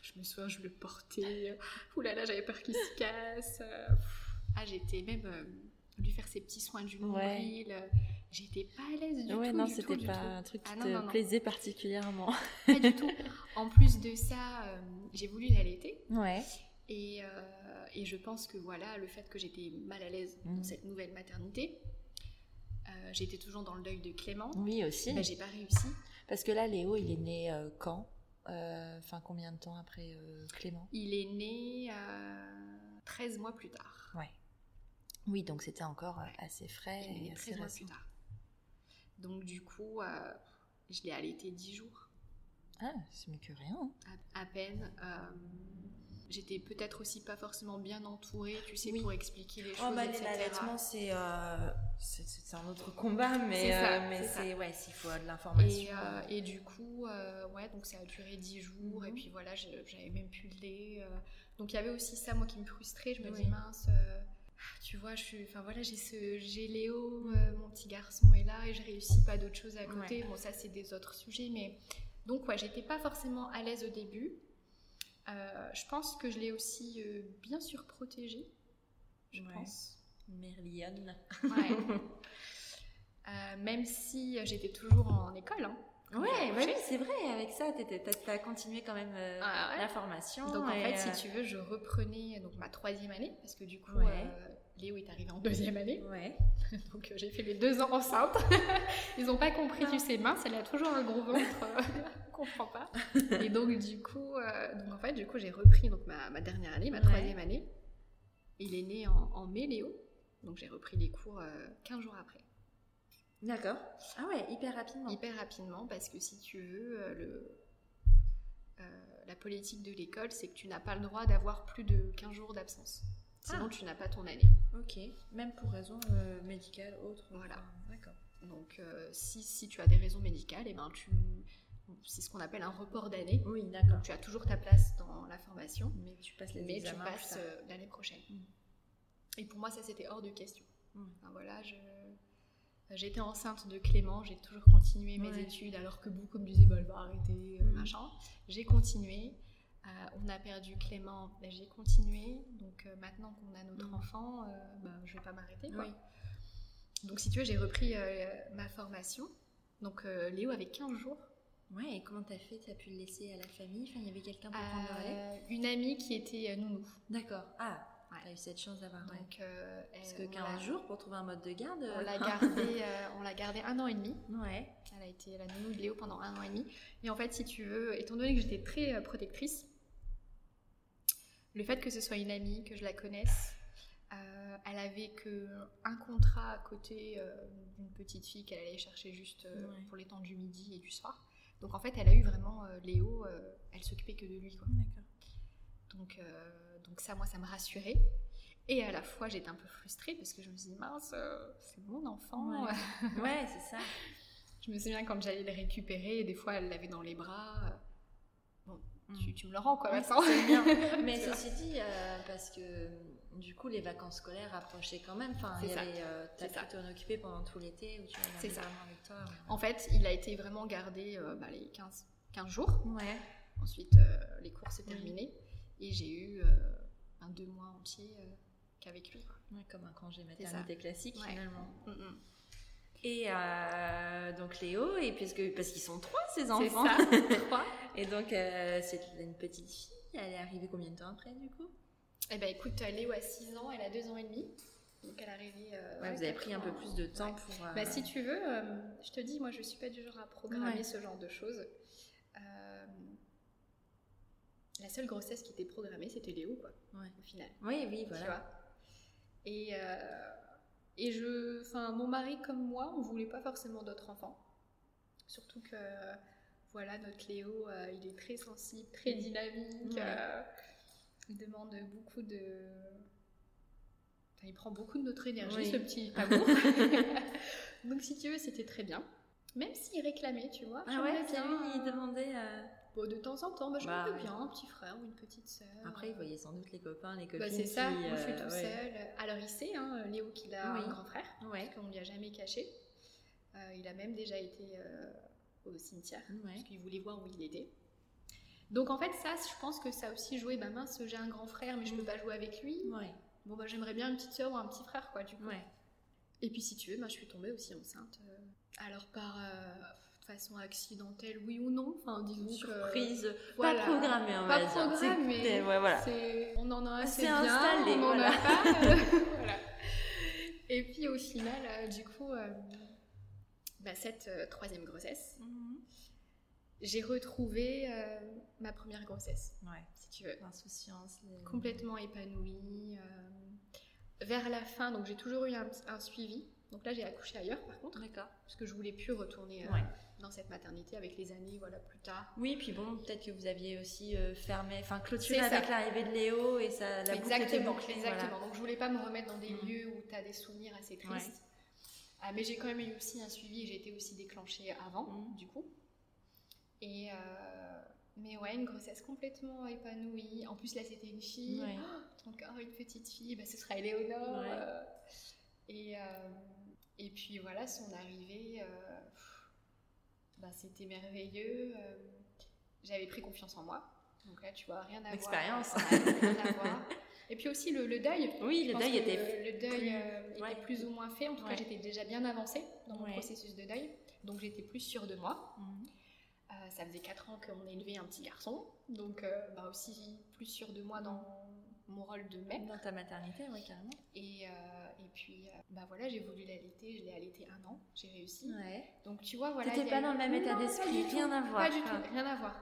je me souviens, je le portais. Ouh là là, j'avais peur qu'il se casse. Ah, j'étais même euh, lui faire ses petits soins du nombril. J'étais pas à l'aise du Ouais, tout. non, c'était pas tout. un truc qui Ah non, te non, non. plaisait particulièrement. Pas du tout. En plus de ça, euh, j'ai voulu l'allaiter. Ouais. Et, euh, et je pense que voilà, le fait que j'étais mal à l'aise dans Mhm. cette nouvelle maternité, euh, j'étais toujours dans le deuil de Clément. Oui, aussi. Ben, j'ai pas réussi. Parce que là, Léo, il est né euh, quand Euh, Enfin, combien de temps après euh, Clément? Il est né euh, 13 mois plus tard. Ouais. Oui, donc c'était encore assez frais Il est et né assez 13 mois plus tard. Donc du coup, je l'ai allaité 10 jours, Ah, c'est mieux que rien. hein. à, à peine. J'étais peut-être aussi pas forcément bien entourée, tu sais, Oui. pour expliquer les Oh, choses, bah, etc. l'allaitement, c'est euh, c'est- c'est un autre combat, mais, ça, euh, mais c'est ouais, s'il faut de l'information. Et, euh, et du coup, ouais, donc ça a duré 10 jours, Mhm. et puis voilà, j'avais même plus de lait. donc il y avait aussi ça, moi, qui me frustrait. Je me Oui. dis, mince, euh, tu vois, je suis, enfin voilà, j'ai ce, j'ai Léo, mon petit garçon est là, et je réussis pas d'autres choses à côté. Bon, ça, c'est des autres sujets, mais donc, ouais, j'étais pas forcément à l'aise au début. Euh, je pense que je l'ai aussi euh, bien surprotégé, je Ouais. pense. Merlion. Ouais. Euh, même si j'étais toujours en école. hein. Ouais, accouché. oui, c'est vrai, avec ça, tu as, continué quand même euh, Ah ouais. la formation. Donc en fait, euh, si tu veux, je reprenais donc ma troisième année parce que du coup, Ouais. Léo est arrivé en deuxième année, Ouais. donc euh, j'ai fait les deux ans enceinte. Ils n'ont pas compris, tu sais, mince, elle a toujours un gros ventre, on comprend pas. Et donc du coup, euh, donc en fait, du coup, j'ai repris donc ma, ma dernière année, ma Ouais. troisième année. Il est né en, en mai, Léo, donc j'ai repris les cours euh, 15 jours après. D'accord. Ah ouais, hyper rapidement. hyper rapidement parce que si tu veux, euh, le, la politique de l'école, c'est que tu n'as pas le droit d'avoir plus de 15 jours d'absence. Sinon, Ah. tu n'as pas ton année. Ok, même pour raison euh, médicale, autre. Voilà. D'accord. Donc, euh, si, si tu as des raisons médicales, et ben tu, c'est ce qu'on appelle un report d'année. Oui, d'accord. Tu as toujours ta place dans la formation, Mais tu passes les mais passes euh, l'année prochaine. Mm. Et pour moi, ça c'était hors de question. Mm. Enfin, voilà, je, j'étais enceinte de Clément, j'ai toujours continué mes Ouais. études alors que beaucoup me disaient bah, elle va arrêter, euh, Mm. machin. J'ai continué. Euh, on a perdu Clément, bah, j'ai continué. Donc euh, maintenant qu'on a notre Mm. enfant, euh, bah, je vais pas m'arrêter. Oui. Donc si tu veux, j'ai repris ma formation. Donc Léo avait 15 jours. Ouais, et comment t'as fait? T'as pu le laisser à la famille? Enfin, il y avait quelqu'un pour prendre le relais? Une amie qui était nounou. D'accord. Ah, Ouais. t'as eu cette chance d'avoir. Donc, euh, Parce que on l'a- 15 jours pour trouver un mode de garde. On l'a gardé, euh, on l'a gardé un an et demi. Ouais. Elle a été la nounou de Léo pendant un an et demi. Et en fait, si tu veux, étant donné que j'étais très protectrice, Le fait que ce soit une amie, que je la connaisse, euh, elle avait que un contrat à côté euh, d'une petite fille qu'elle allait chercher juste euh, Ouais. pour les temps du midi et du soir. Donc en fait, elle a eu vraiment Léo, elle s'occupait que de lui. Quoi. Donc, donc ça, moi, ça me rassurait. Et à la fois, j'étais un peu frustrée parce que je me suis dit, mince, c'est mon enfant. Ouais. Ouais, c'est ça. je me souviens quand j'allais le récupérer, des fois, elle l'avait dans les bras. Mm. tu, tu me le rends, quoi, maintenant. c'est bien. Mais ceci dit, euh, parce que du coup, les vacances scolaires approchaient quand même. Enfin, il y avait, euh, t'as pu t'en occuper pendant tout l'été tu C'est ça. avec toi. En fait, il a été vraiment gardé euh, bah, les 15, 15 jours. Ouais. Ensuite, euh, les cours se terminaient. Et j'ai eu un deux mois entier qu'avec lui. Ouais, comme un congé maternité classique Ouais. finalement. Mm, mm. Et euh, donc Léo, et puisque, parce qu'ils sont trois ces C'est enfants. ça, trois. Et donc euh, c'est une petite fille. Elle est arrivée combien de temps après du coup? Eh ben écoute, Léo a 6 ans, elle a 2 ans et demi. Donc elle est arrivée. euh, Ouais, Vous avez pris un peu plus de temps Ouais. pour. Bah, si tu veux, je te dis, moi je suis pas du genre à programmer Ouais. ce genre de choses. La seule grossesse qui était programmée, c'était Léo, quoi, au final. Oui, oui, Tu voilà. vois? Et, et je, enfin, mon mari comme moi, on voulait pas forcément d'autres enfants. Surtout que, voilà, notre Léo, euh, il est très sensible, très dynamique. Ouais. euh, il demande beaucoup de. Enfin, il prend beaucoup de notre énergie, Oui. ce petit amour. Donc, si tu veux, c'était très bien. Même s'il réclamait, tu vois. Ah ouais, lui, il bien, demandait. euh, Bon, de temps en temps, bah, Bah, j'aimerais ouais. bien un petit frère ou une petite sœur. Après, il voyait sans doute les copains, les copines. Bah, c'est ça, qui, moi je suis euh, tout ouais. seul. Alors il sait, hein, Léo, qu'il a Oui. un grand frère, Ouais. qu'on ne lui a jamais caché. Euh, il a même déjà été euh, au cimetière, parce qu'il voulait voir où il était. Donc en fait, ça, je pense que ça a aussi joué, bah mince, j'ai un grand frère, mais je peux Mm. pas jouer avec lui. Bon, bah j'aimerais bien une petite soeur ou un petit frère, quoi, du coup. Et puis si tu veux, bah, je suis tombée aussi enceinte. euh, alors par euh, façon accidentelle, oui ou non, enfin disons que... Surprise, voilà. pas programmée, on Pas programmée. c'est- Ouais, voilà. On en a assez bien, installé, on en voilà. a pas. euh, voilà. Et puis au final, euh, du coup, euh, bah, cette troisième grossesse, Mhm. j'ai retrouvé ma première grossesse, Ouais. si tu veux. L'insouciance. les- Complètement épanouie. vers la fin, donc j'ai toujours eu un, un suivi. Donc là, j'ai accouché ailleurs, par contre, D'accord. parce que je voulais plus retourner euh, Ouais. Dans cette maternité avec les années, voilà, plus tard. Oui, puis bon, peut-être que vous aviez aussi euh, fermé, enfin clôturé avec l'arrivée de Léo et ça, la boucle était exactement, exactement. voilà. Donc je voulais pas me remettre dans des Mm. lieux où tu as des souvenirs assez tristes. Ouais. Ah, mais j'ai quand même eu aussi un suivi et j'ai été aussi déclenchée avant, Mm. du coup. Et euh, mais ouais, une grossesse complètement épanouie. En plus là, c'était une fille. Ouais. Oh, encore une petite fille, bah, ce sera Éléonore. Ouais. euh, et, euh, et puis voilà, son arrivée, euh, bah, c'était merveilleux. euh, J'avais pris confiance en moi. Donc là, tu vois, rien à voir. À voir. Et puis aussi le, le deuil. Oui, le deuil était. le, le deuil plus- euh, était ouais. plus ou moins fait. En tout cas, j'étais déjà bien avancée dans mon Ouais. processus de deuil. Donc j'étais plus sûre de moi. Mhm. Euh, ça faisait 4 ans qu'on élevait un petit garçon. Donc euh, bah, aussi plus sûre de moi dans mon rôle de mère. Dans ta maternité, oui, carrément. Euh, et puis euh, bah voilà, j'ai voulu l'allaiter. Je l'ai allaité un an. J'ai réussi. Ouais. Donc tu vois, voilà. T'étais pas dans le même état d'esprit, rien à voir. Pas du quoi. tout, rien à voir.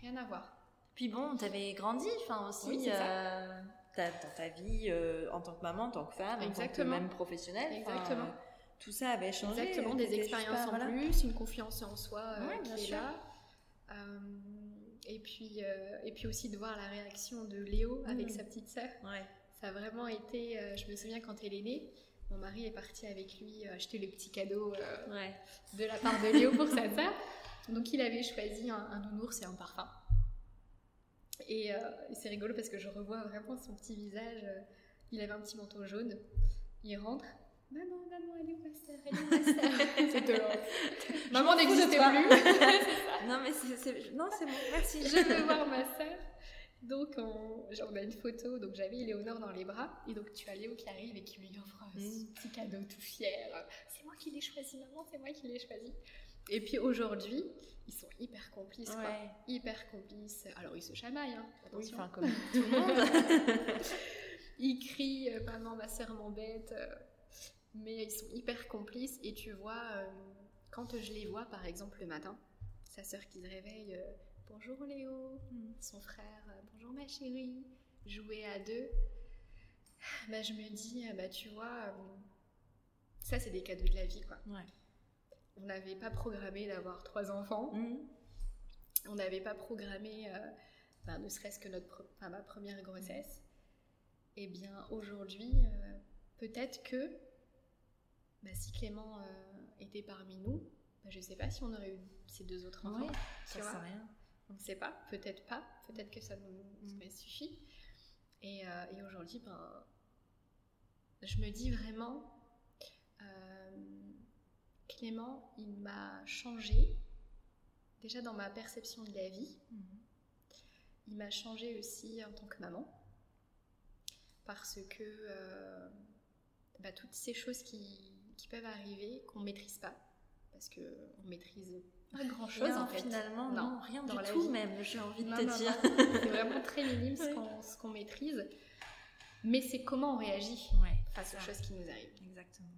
Rien à voir. Puis bon, t'avais grandi, enfin aussi, Oui, euh, dans ta vie euh, en tant que maman, en tant que femme, en tant que même professionnelle. Exactement. euh, tout ça avait changé. Exactement, des expériences pas- en voilà. plus, une confiance en soi Ouais, qui bien est sûr. là. Et, puis, et puis aussi de voir la réaction de Léo avec Mhm. sa petite sœur. Ouais. Ça a vraiment été, euh, je me souviens quand elle est née, mon mari est parti avec lui euh, acheter les petits cadeaux euh, Ouais. de la part de Léo pour sa sœur. Donc il avait choisi un, un nounours et un parfum. Et, euh, c'est rigolo parce que je revois vraiment son petit visage. il avait un petit manteau jaune. Il rentre. Maman, maman, elle est où ma sœur? Elle est où ma sœur? C'était, Maman n'existait plus. Non, mais c'est, c'est- non, c'est bon, merci. je veux voir ma sœur. Donc on, a une photo, donc j'avais Éléonore dans les bras, et donc tu as Léo qui arrive et qui lui offre euh, ce petit cadeau tout fier. C'est moi qui l'ai choisi, maman, c'est moi qui l'ai choisi. Et puis aujourd'hui, ils sont hyper complices, quoi. Hyper complices. Alors ils se chamaillent, hein, Oui, attention. enfin, comme tout le monde. Ils crient, euh, maman, ma sœur m'embête. mais ils sont hyper complices, et tu vois, euh, quand je les vois, par exemple, le matin, sa sœur qui se réveille, euh, bonjour Léo, Mm. son frère, euh, bonjour ma chérie. jouer à deux, bah, je me dis, bah, tu vois, ça c'est des cadeaux de la vie. Quoi. On n'avait pas programmé d'avoir trois enfants. Mmh. On n'avait pas programmé, bah, ne serait-ce que notre, ma première grossesse. Et eh bien aujourd'hui, peut-être que bah, si Clément était parmi nous, bah, je ne sais pas si on aurait eu ces deux autres enfants. Ouais, ça sait rien. On ne sait pas, peut-être pas, peut-être que ça nous mm. suffit. Et, euh, et aujourd'hui, ben, je me dis vraiment, euh, Clément, il m'a changé, déjà dans ma perception de la vie. Mm. Il m'a changé aussi en tant que maman, parce que euh, bah, toutes ces choses qui, qui peuvent arriver, qu'on ne maîtrise pas, parce qu'on maîtrise pas grand chose en fait. Finalement, non, rien dans du tout même, j'ai envie de te dire. c'est vraiment très minime ce qu'on maîtrise. Mais c'est comment on réagit face aux choses qui nous arrivent. Exactement.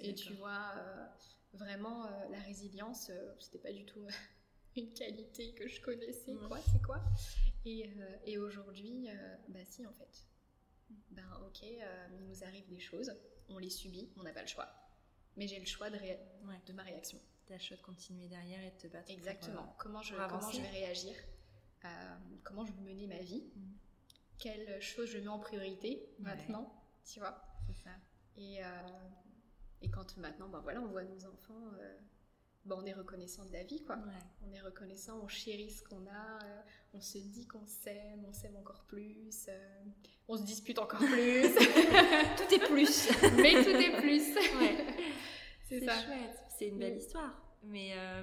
Et tu vois, euh, vraiment, euh, la résilience, euh, c'était pas du tout une qualité que je connaissais, quoi, c'est quoi. Et, et aujourd'hui, bah si, en fait. Ben ok, il nous arrive des choses, on les subit, on n'a pas le choix mais j'ai le choix de, de ma réaction. Tu as le choix de continuer derrière et de te battre. Exactement. Euh, comment, je, comment je vais réagir euh, Comment je vais mener ma vie mm. Quelle chose je mets en priorité maintenant Tu vois C'est ça. Et, euh, et quand maintenant, ben voilà, on voit nos enfants ben on est reconnaissant de la vie, quoi. On est reconnaissant, on chérit ce qu'on a, on se dit qu'on s'aime, on s'aime encore plus, on se dispute encore plus. tout est plus. Mais tout est plus. C'est chouette. C'est une belle histoire. Mais euh,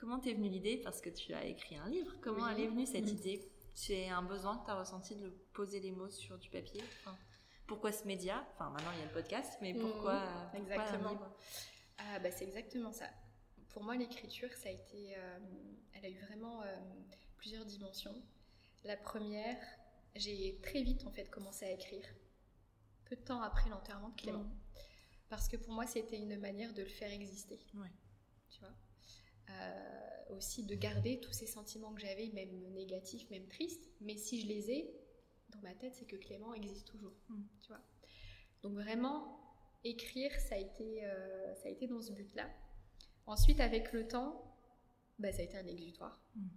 comment t'es venue l'idée? Parce que tu as écrit un livre. Comment elle est venue cette mm. idée? C'est un besoin que tu as ressenti de poser les mots sur du papier? Pourquoi ce média? Enfin, maintenant il y a le podcast, mais mm. pourquoi, exactement. ah, bah, C'est exactement ça. Pour moi, l'écriture, ça a été. Euh, elle a eu vraiment euh, plusieurs dimensions. La première, j'ai très vite en fait commencé à écrire. Peu de temps après l'enterrement de Clément. Parce que pour moi, c'était une manière de le faire exister. Tu vois? Euh, Aussi de garder tous ces sentiments que j'avais, même négatifs, même tristes. Mais si je les ai, dans ma tête, c'est que Clément existe toujours. Mm. Tu vois? Donc vraiment, écrire, ça a été, ça a été dans ce but-là. Ensuite, avec le temps, bah, ça a été un exutoire. Mm.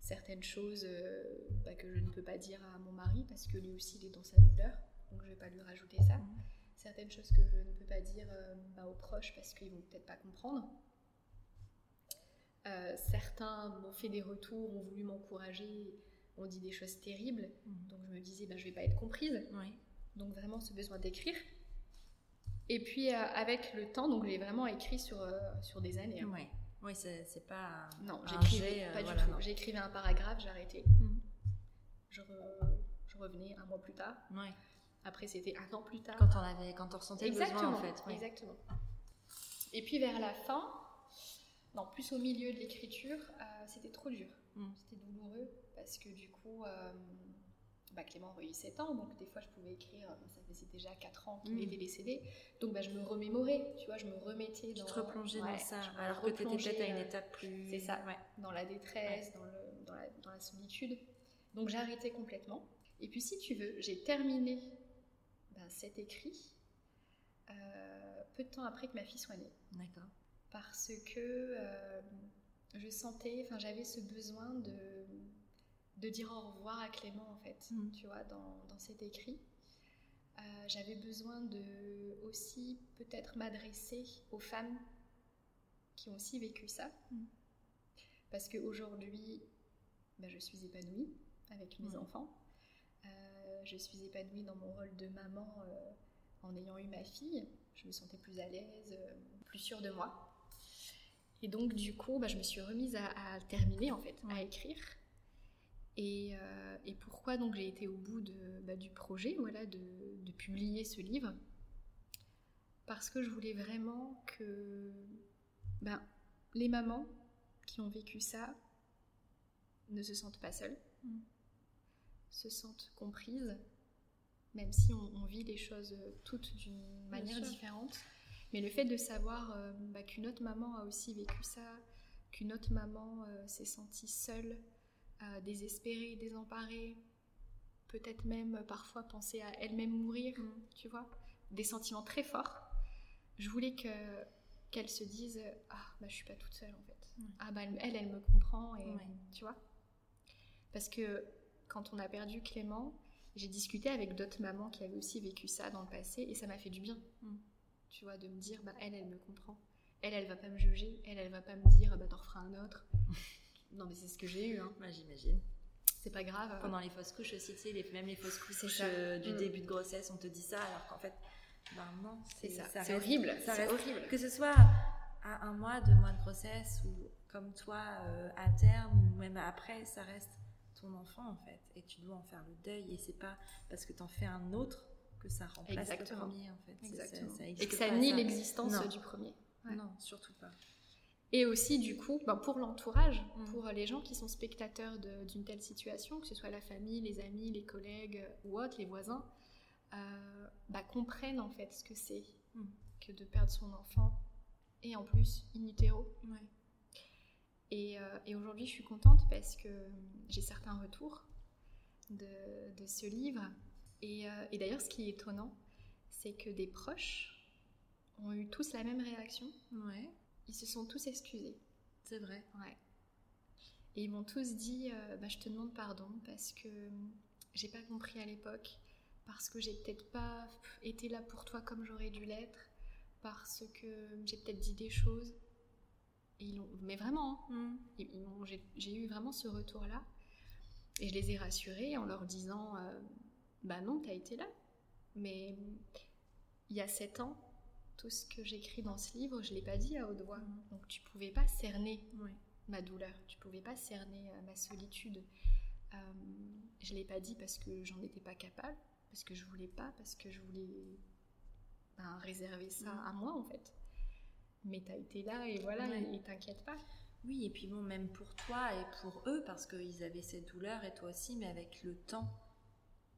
Certaines choses euh, bah, que je ne peux pas dire à mon mari parce que lui aussi, il est dans sa douleur. Donc je ne vais pas lui rajouter ça. Mm certaines choses que je ne peux pas dire euh, bah, aux proches parce qu'ils vont peut-être pas comprendre. Euh, certains m'ont fait des retours, ont voulu m'encourager, ont dit des choses terribles. Mhm. Donc je me disais, je vais pas être comprise. Donc vraiment ce besoin d'écrire. Et puis euh, avec le temps, donc j'ai vraiment écrit sur, sur des années. Hein. Oui, c'est pas. Non, j'écrivais pas du tout. J'écrivais un paragraphe, j'arrêtais. Mhm. Je, je, revenais un mois plus tard. Ouais. Après, c'était un an plus tard. Quand on avait, quand on ressentait exactement, le besoin, en fait. Exactement. Et puis vers la fin, non, plus au milieu de l'écriture, euh, c'était trop dur. Mm. C'était douloureux parce que du coup, euh, bah, Clément aurait eu 7 ans, donc des fois je pouvais écrire, euh, ça faisait déjà 4 ans qu'il mm. était décédé. Donc bah, je me remémorais, tu vois, je me remettais dans. Tu te replongeais dans ça, alors que tu étais peut-être à une étape plus. C'est ça, dans la détresse, dans, le, dans, la, dans la solitude. Donc j'ai arrêté complètement. Et puis si tu veux, j'ai terminé ben, cet écrit euh, peu de temps après que ma fille soit née. D'accord. Parce que euh, je sentais, enfin j'avais ce besoin de, de dire au revoir à Clément en fait, mm. tu vois, dans, dans cet écrit. Euh, j'avais besoin de aussi peut-être m'adresser aux femmes qui ont aussi vécu ça. Mm. Parce qu'aujourd'hui, ben, je suis épanouie avec mes enfants je suis épanouie dans mon rôle de maman euh, en ayant eu ma fille. Je me sentais plus à l'aise, euh, plus sûre de moi. Et donc, du coup, bah, je me suis remise à, terminer, en fait, à écrire. Euh, et, pourquoi donc j'ai été au bout de, bah, du projet, voilà, de, publier ce livre? Parce que je voulais vraiment que bah, les mamans qui ont vécu ça ne se sentent pas seules. Mm se sentent comprises, même si on, vit les choses toutes d'une manière différente. Mais le fait de savoir euh, bah, qu'une autre maman a aussi vécu ça, qu'une autre maman euh, s'est sentie seule, euh, désespérée, désemparée, peut-être même parfois penser à elle-même mourir, Mm. tu vois, des sentiments très forts. Je voulais que qu'elle se dise ah bah je suis pas toute seule en fait. Ouais. Ah bah elle, elle, me comprend et Ouais. tu vois. Parce que quand on a perdu Clément, j'ai discuté avec d'autres mamans qui avaient aussi vécu ça dans le passé et ça m'a fait du bien. Mm. Tu vois, de me dire bah elle, elle me comprend. Elle, elle va pas me juger. Elle, elle va pas me dire ah bah t'en referas un autre. non mais c'est ce que j'ai eu. Hein. Moi, j'imagine. C'est pas grave. Pendant les fausses couches aussi, tu sais, les- même les fausses couches euh, du Mm. début de grossesse, on te dit ça, alors qu'en fait, ben non, C'est ça. ça C'est horrible. ça C'est reste- horrible. Que ce soit à un mois, deux mois de grossesse, ou comme toi, euh, à terme, ou même après, ça reste ton enfant en fait. Et tu dois en faire le deuil, et c'est pas parce que t'en fais un autre que ça remplace Exactement. le premier en fait. Exactement. ça- et que ça nie l'existence du premier. Ouais. Non, surtout pas. Et aussi, du coup, ben, pour l'entourage, Mm. pour les gens qui sont spectateurs d'une telle situation, que ce soit la famille, les amis, les collègues ou autres, les voisins, euh, bah, comprennent en fait ce que c'est Mm. que de perdre son enfant et en plus in utero. Ouais. Et, euh, et aujourd'hui, je suis contente parce que j'ai certains retours de, de ce livre. Et, euh, et d'ailleurs, ce qui est étonnant, c'est que des proches ont eu tous la même réaction. Ouais, Ils se sont tous excusés. c'est vrai. Ouais. Et ils m'ont tous dit euh, bah, Je te demande pardon parce que hum, j'ai pas compris à l'époque, parce que j'ai peut-être pas été là pour toi comme j'aurais dû l'être, parce que j'ai peut-être dit des choses. Et ils l'ont- mais vraiment, hein, m'ont- j'ai eu vraiment ce retour-là. Et je les ai rassurés en leur disant euh, Bah non, t'as été là. Mais hum, il y a sept ans, tout ce que j'écris dans ce livre, je l'ai pas dit à haute voix. Mhm. Donc tu pouvais pas cerner ma douleur. Tu pouvais pas cerner euh, ma solitude. Euh, je l'ai pas dit parce que j'en étais pas capable, parce que je voulais pas, parce que je voulais ben, réserver ça Mm. à moi en fait. Mais t'as été là et voilà, Ouais. et t'inquiète pas. Oui, et puis bon, même pour toi et pour eux, parce qu'ils avaient cette douleur, et toi aussi, mais avec le temps,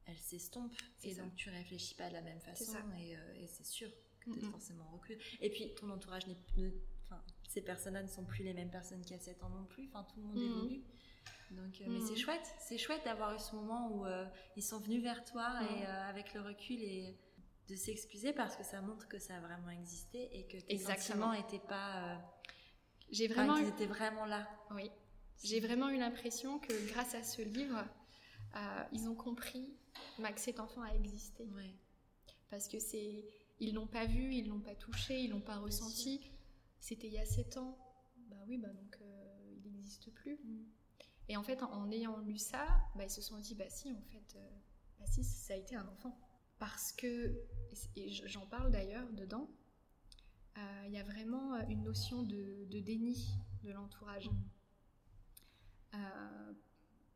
elle s'estompe. Et ça. donc tu réfléchis pas de la même façon, et, euh, et c'est sûr Mm, mm. forcément recul. Et puis ton entourage n'est ne- Enfin, ces personnes-là ne sont plus les mêmes personnes qu'il y a 7 ans non plus, enfin tout le monde Mhm. évolue. Donc, euh, Mais c'est chouette, c'est chouette d'avoir eu ce moment où euh, ils sont venus vers toi et euh, avec le recul et de s'excuser parce que ça montre que ça a vraiment existé et que tes Exactement. sentiments n'étaient pas. J'ai enfin, vraiment, qu'ils eu- étaient vraiment là. oui, j'ai vraiment eu l'impression que grâce à ce livre, ils ont compris bah, que cet enfant a existé. Ouais. parce que c'est ils l'ont pas vu, ils l'ont pas touché, ils l'ont pas ressenti. C'était il y a 7 ans. Bah oui, bah donc euh, il n'existe plus. Et en fait, en, en ayant lu ça, bah, ils se sont dit bah si, en fait, euh, bah si, ça a été un enfant. Parce que et j'en parle d'ailleurs dedans. euh, Il y a vraiment une notion de, de déni de l'entourage. Mm.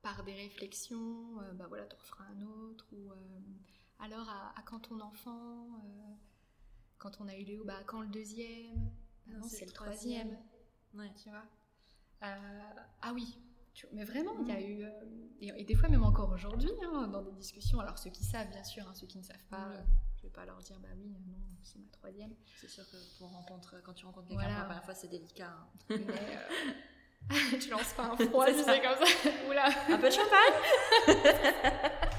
Par des réflexions, bah voilà, t'en referas un autre, ou alors à, à quand ton enfant, quand on a eu Léo, bah quand le deuxième, Bah non, c'est le troisième, Ouais. tu vois. Euh, ah oui, mais vraiment, il y a eu, euh, et, des fois même encore aujourd'hui, hein, dans des discussions, alors ceux qui savent, bien sûr, hein, ceux qui ne savent pas, Oui. euh, je vais pas leur dire, bah oui, non, c'est ma troisième. C'est sûr que pour rencontre, quand tu rencontres quelqu'un Voilà. pour la première fois, c'est délicat. hein. Mais euh, tu lances pas un froid, C'est tu sais, comme ça. Oula. Un peu de champagne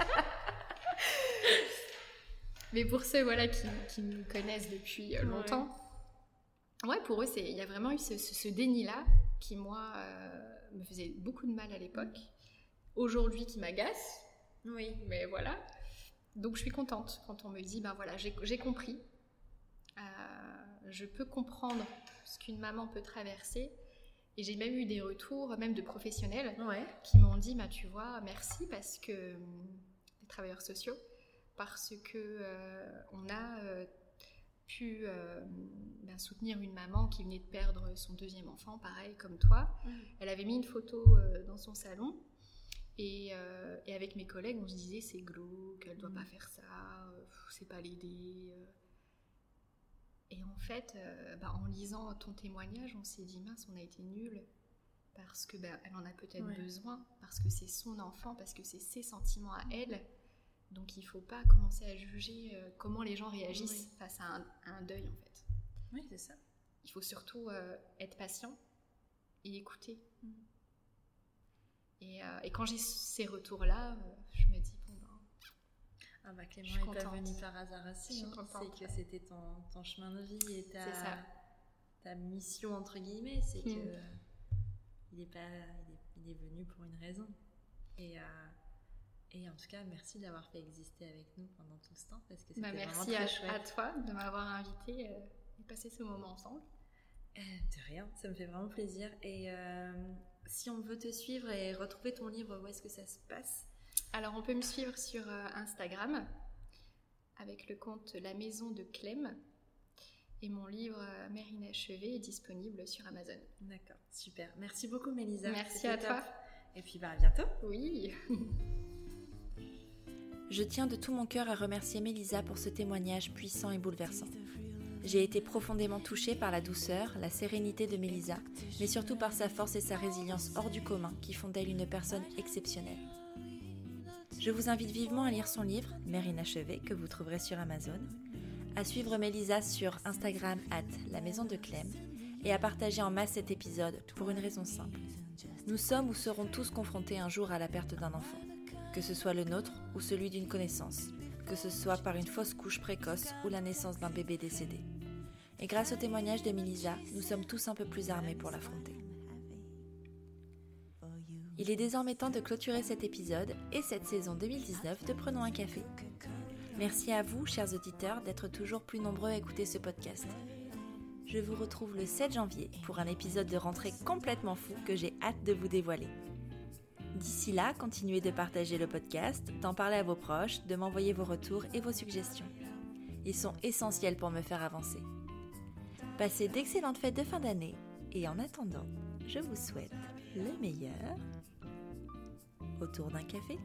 Mais pour ceux voilà, qui, qui me connaissent depuis euh, Ouais. longtemps, ouais, pour eux, il y a vraiment eu ce, déni-là qui, moi, euh, me faisait beaucoup de mal à l'époque. Aujourd'hui, qui m'agace, Oui. mais voilà. Donc, je suis contente quand on me dit, ben voilà, j'ai compris. Euh, je peux comprendre ce qu'une maman peut traverser. Et j'ai même eu des retours, même de professionnels, Ouais. qui m'ont dit bah tu vois merci parce que hum, des travailleurs sociaux parce que euh, on a euh, pu euh, ben, soutenir une maman qui venait de perdre son deuxième enfant pareil comme toi elle avait mis une photo dans son salon et, et avec mes collègues on se disait c'est glauque elle doit pas faire ça c'est pas euh. et en fait bah, en lisant ton témoignage on s'est dit mince on a été nuls parce que ben, elle en a peut-être Ouais. besoin, parce que c'est son enfant, parce que c'est ses sentiments à elle. Donc il faut pas commencer à juger euh, comment les gens réagissent Oui. face à un, à un deuil en fait. Oui, c'est ça. Il faut surtout euh, être patient et écouter. Mm. Et, euh, et quand j'ai ces retours-là, je me dis bon ben, Ah bah Clément est pas venu par hasard aussi. Hein. C'est que c'était ton, ton, chemin de vie et ta, ta mission entre guillemets. C'est hmm. que il est, pas, il est, venu pour une raison. Et, euh, et en tout cas, merci d'avoir fait exister avec nous pendant tout ce temps parce que bah, vraiment très chouette. Merci à toi de m'avoir invité euh, et passer ce moment ensemble. Euh, de rien, ça me fait vraiment plaisir. Et si on veut te suivre et retrouver ton livre, où est-ce que ça se passe? Alors, on peut me suivre sur Instagram avec le compte La Maison de Clem. Et mon livre euh, Mère inachevée est disponible sur Amazon. D'accord, super. Merci beaucoup Mélisa. Merci à toi. Et puis bah, à bientôt. Oui. Je tiens de tout mon cœur à remercier Mélisa pour ce témoignage puissant et bouleversant. J'ai été profondément touchée par la douceur, la sérénité de Mélisa, mais surtout par sa force et sa résilience hors du commun qui font d'elle une personne exceptionnelle. Je vous invite vivement à lire son livre, Mère inachevée, que vous trouverez sur Amazon, à suivre Mélisa sur Instagram at la maison de Clem et à partager en masse cet épisode pour une raison simple. Nous sommes ou serons tous confrontés un jour à la perte d'un enfant, que ce soit le nôtre ou celui d'une connaissance, que ce soit par une fausse couche précoce ou la naissance d'un bébé décédé. Et grâce au témoignage de Mélisa, nous sommes tous un peu plus armés pour l'affronter. Il est désormais temps de clôturer cet épisode et cette saison 2019 de Prenons un café. Merci à vous, chers auditeurs, d'être toujours plus nombreux à écouter ce podcast. Je vous retrouve le 7 janvier pour un épisode de rentrée complètement fou que j'ai hâte de vous dévoiler. D'ici là, continuez de partager le podcast, d'en parler à vos proches, de m'envoyer vos retours et vos suggestions. Ils sont essentiels pour me faire avancer. Passez d'excellentes fêtes de fin d'année et en attendant, je vous souhaite le meilleur autour d'un café.